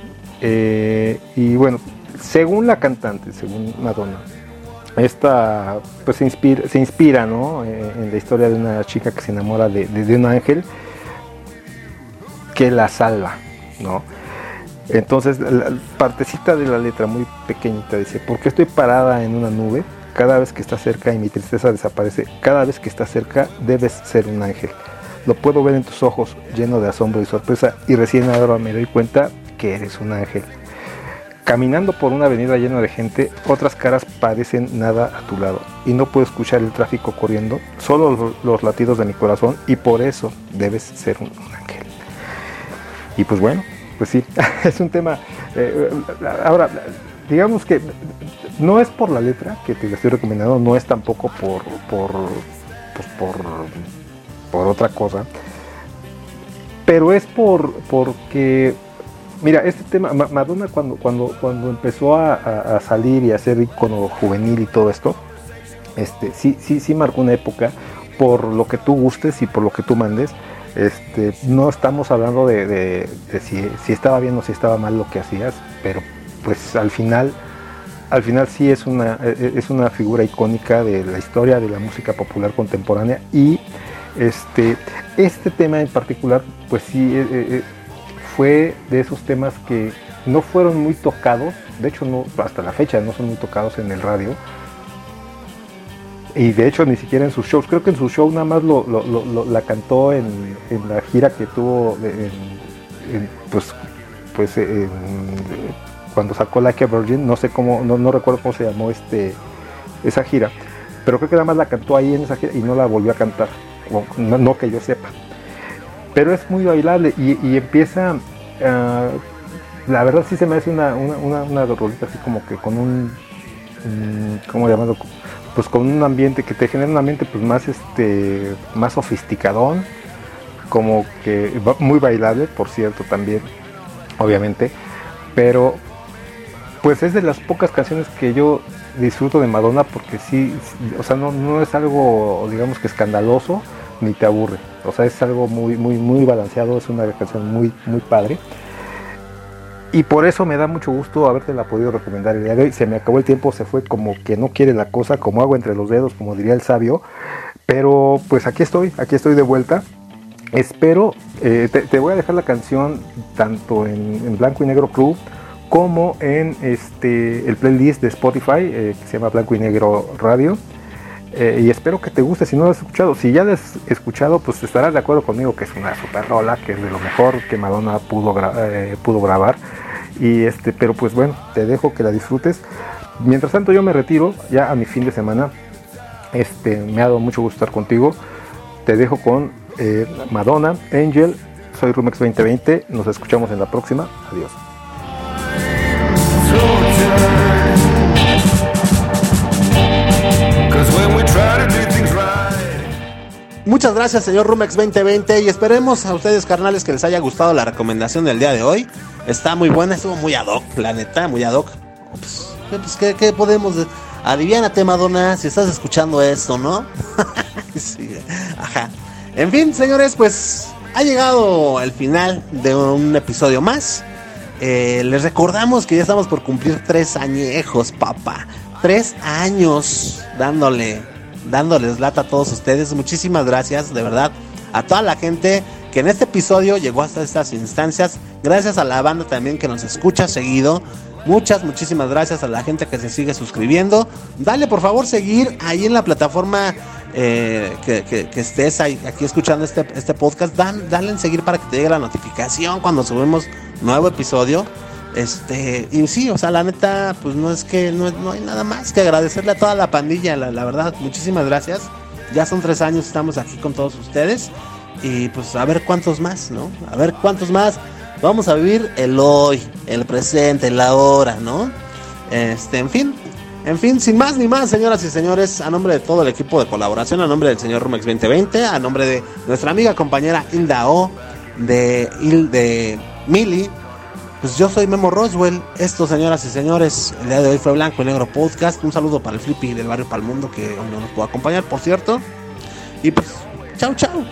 eh, y bueno, según la cantante, según Madonna, esta pues se inspira, se inspira ¿no? Eh, en la historia de una chica que se enamora de, de, un ángel que la salva, ¿no? Entonces, la partecita de la letra muy pequeñita dice, ¿por qué estoy parada en una nube? cada vez que está cerca y mi tristeza desaparece, cada vez que está cerca debes ser un ángel. Lo puedo ver en tus ojos, lleno de asombro y sorpresa, y recién ahora me doy cuenta que eres un ángel. Caminando por una avenida llena de gente, otras caras parecen nada a tu lado, y no puedo escuchar el tráfico corriendo, solo los, latidos de mi corazón, y por eso debes ser un, ángel. Y pues bueno, pues sí, es un tema. Eh, ahora, digamos que no es por la letra que te la estoy recomendando, no es tampoco por por, pues por, por otra cosa, pero es por porque mira este tema Madonna cuando cuando cuando empezó a, salir y a ser icono juvenil y todo esto, este sí sí sí marcó una época por lo que tú gustes y por lo que tú mandes. Este, no estamos hablando de, de si, si estaba bien o si estaba mal lo que hacías, pero pues al final al final sí es una, e, e, es una figura icónica de la historia de la música popular contemporánea y este, este tema en particular, pues sí, e, fue de esos temas que no fueron muy tocados, de hecho no, hasta la fecha no son muy tocados en el radio, y de hecho ni siquiera en sus shows, creo que en su show nada más lo, la cantó en, la gira que tuvo, pues, pues en, cuando sacó Like a Virgin, no sé cómo, no, recuerdo cómo se llamó este, esa gira, pero creo que nada más la cantó ahí en esa gira y no la volvió a cantar, no, que yo sepa. Pero es muy bailable y, empieza, ah, la verdad sí se me hace una, una, una, así como que con un, ¿cómo llamarlo? Pues con un ambiente que te genera un ambiente pues más, este, más sofisticadón, como que muy bailable, por cierto, también, obviamente, pero pues es de las pocas canciones que yo disfruto de Madonna porque sí, o sea, no, no es algo, digamos que escandaloso ni te aburre. O sea, es algo muy, muy, muy balanceado, es una canción muy, muy padre. Y por eso me da mucho gusto haberte la podido recomendar el día de hoy. Se me acabó el tiempo, se fue como que no quiere la cosa, como hago entre los dedos, como diría el sabio. Pero pues aquí estoy, aquí estoy de vuelta. Espero, eh, te, voy a dejar la canción tanto en, Blanco y Negro Club como en este el playlist de Spotify eh, que se llama Blanco y Negro Radio. Eh, y espero que te guste si no lo has escuchado. Si ya lo has escuchado, pues estarás de acuerdo conmigo que es una super rola, que es de lo mejor que Madonna pudo, pudo grabar. Y este, pero pues bueno, te dejo que la disfrutes. Mientras tanto yo me retiro ya a mi fin de semana. Este, me ha dado mucho gusto estar contigo. Te dejo con eh, Madonna, Angel. Soy Rumex 2020. Nos escuchamos en la próxima. Adiós. Muchas gracias, señor Rumex 2020. Y esperemos a ustedes, carnales, que les haya gustado la recomendación del día de hoy. Está muy buena, estuvo muy ad hoc, la neta, muy ad hoc. Pues, pues ¿qué, ¿qué, podemos Adiviánate, Madonna, si estás escuchando esto, ¿no? sí, ajá. En fin, señores, pues ha llegado el final de un episodio más. Eh, les recordamos que ya estamos por cumplir tres añejos, papá. Tres años dándole, dándoles lata a todos ustedes. Muchísimas gracias, de verdad, a toda la gente que en este episodio llegó hasta estas instancias. Gracias a la banda también que nos escucha seguido. Muchas, muchísimas gracias a la gente que se sigue suscribiendo. Dale por favor seguir ahí en la plataforma eh, que, estés ahí, aquí escuchando este, este podcast. Dan, dale en seguir para que te llegue la notificación cuando subimos nuevo episodio. Este, y sí, o sea, la neta, pues no es que no, no hay nada más que agradecerle a toda la pandilla, la, la verdad, muchísimas gracias. Ya son tres años, estamos aquí con todos ustedes. Y pues a ver cuántos más, ¿no? A ver cuántos más. Vamos a vivir el hoy, el presente, el ahora, ¿no? Este, en fin. En fin, sin más ni más, señoras y señores, a nombre de todo el equipo de colaboración, a nombre del señor Rumex 2020, a nombre de nuestra amiga compañera Hilda O, de, de Mili, pues yo soy Memo Roswell, esto señoras y señores, el día de hoy fue Blanco y Negro Podcast, un saludo para el Flippy del barrio para el mundo que hoy no nos pudo acompañar, por cierto, y pues, chao chao.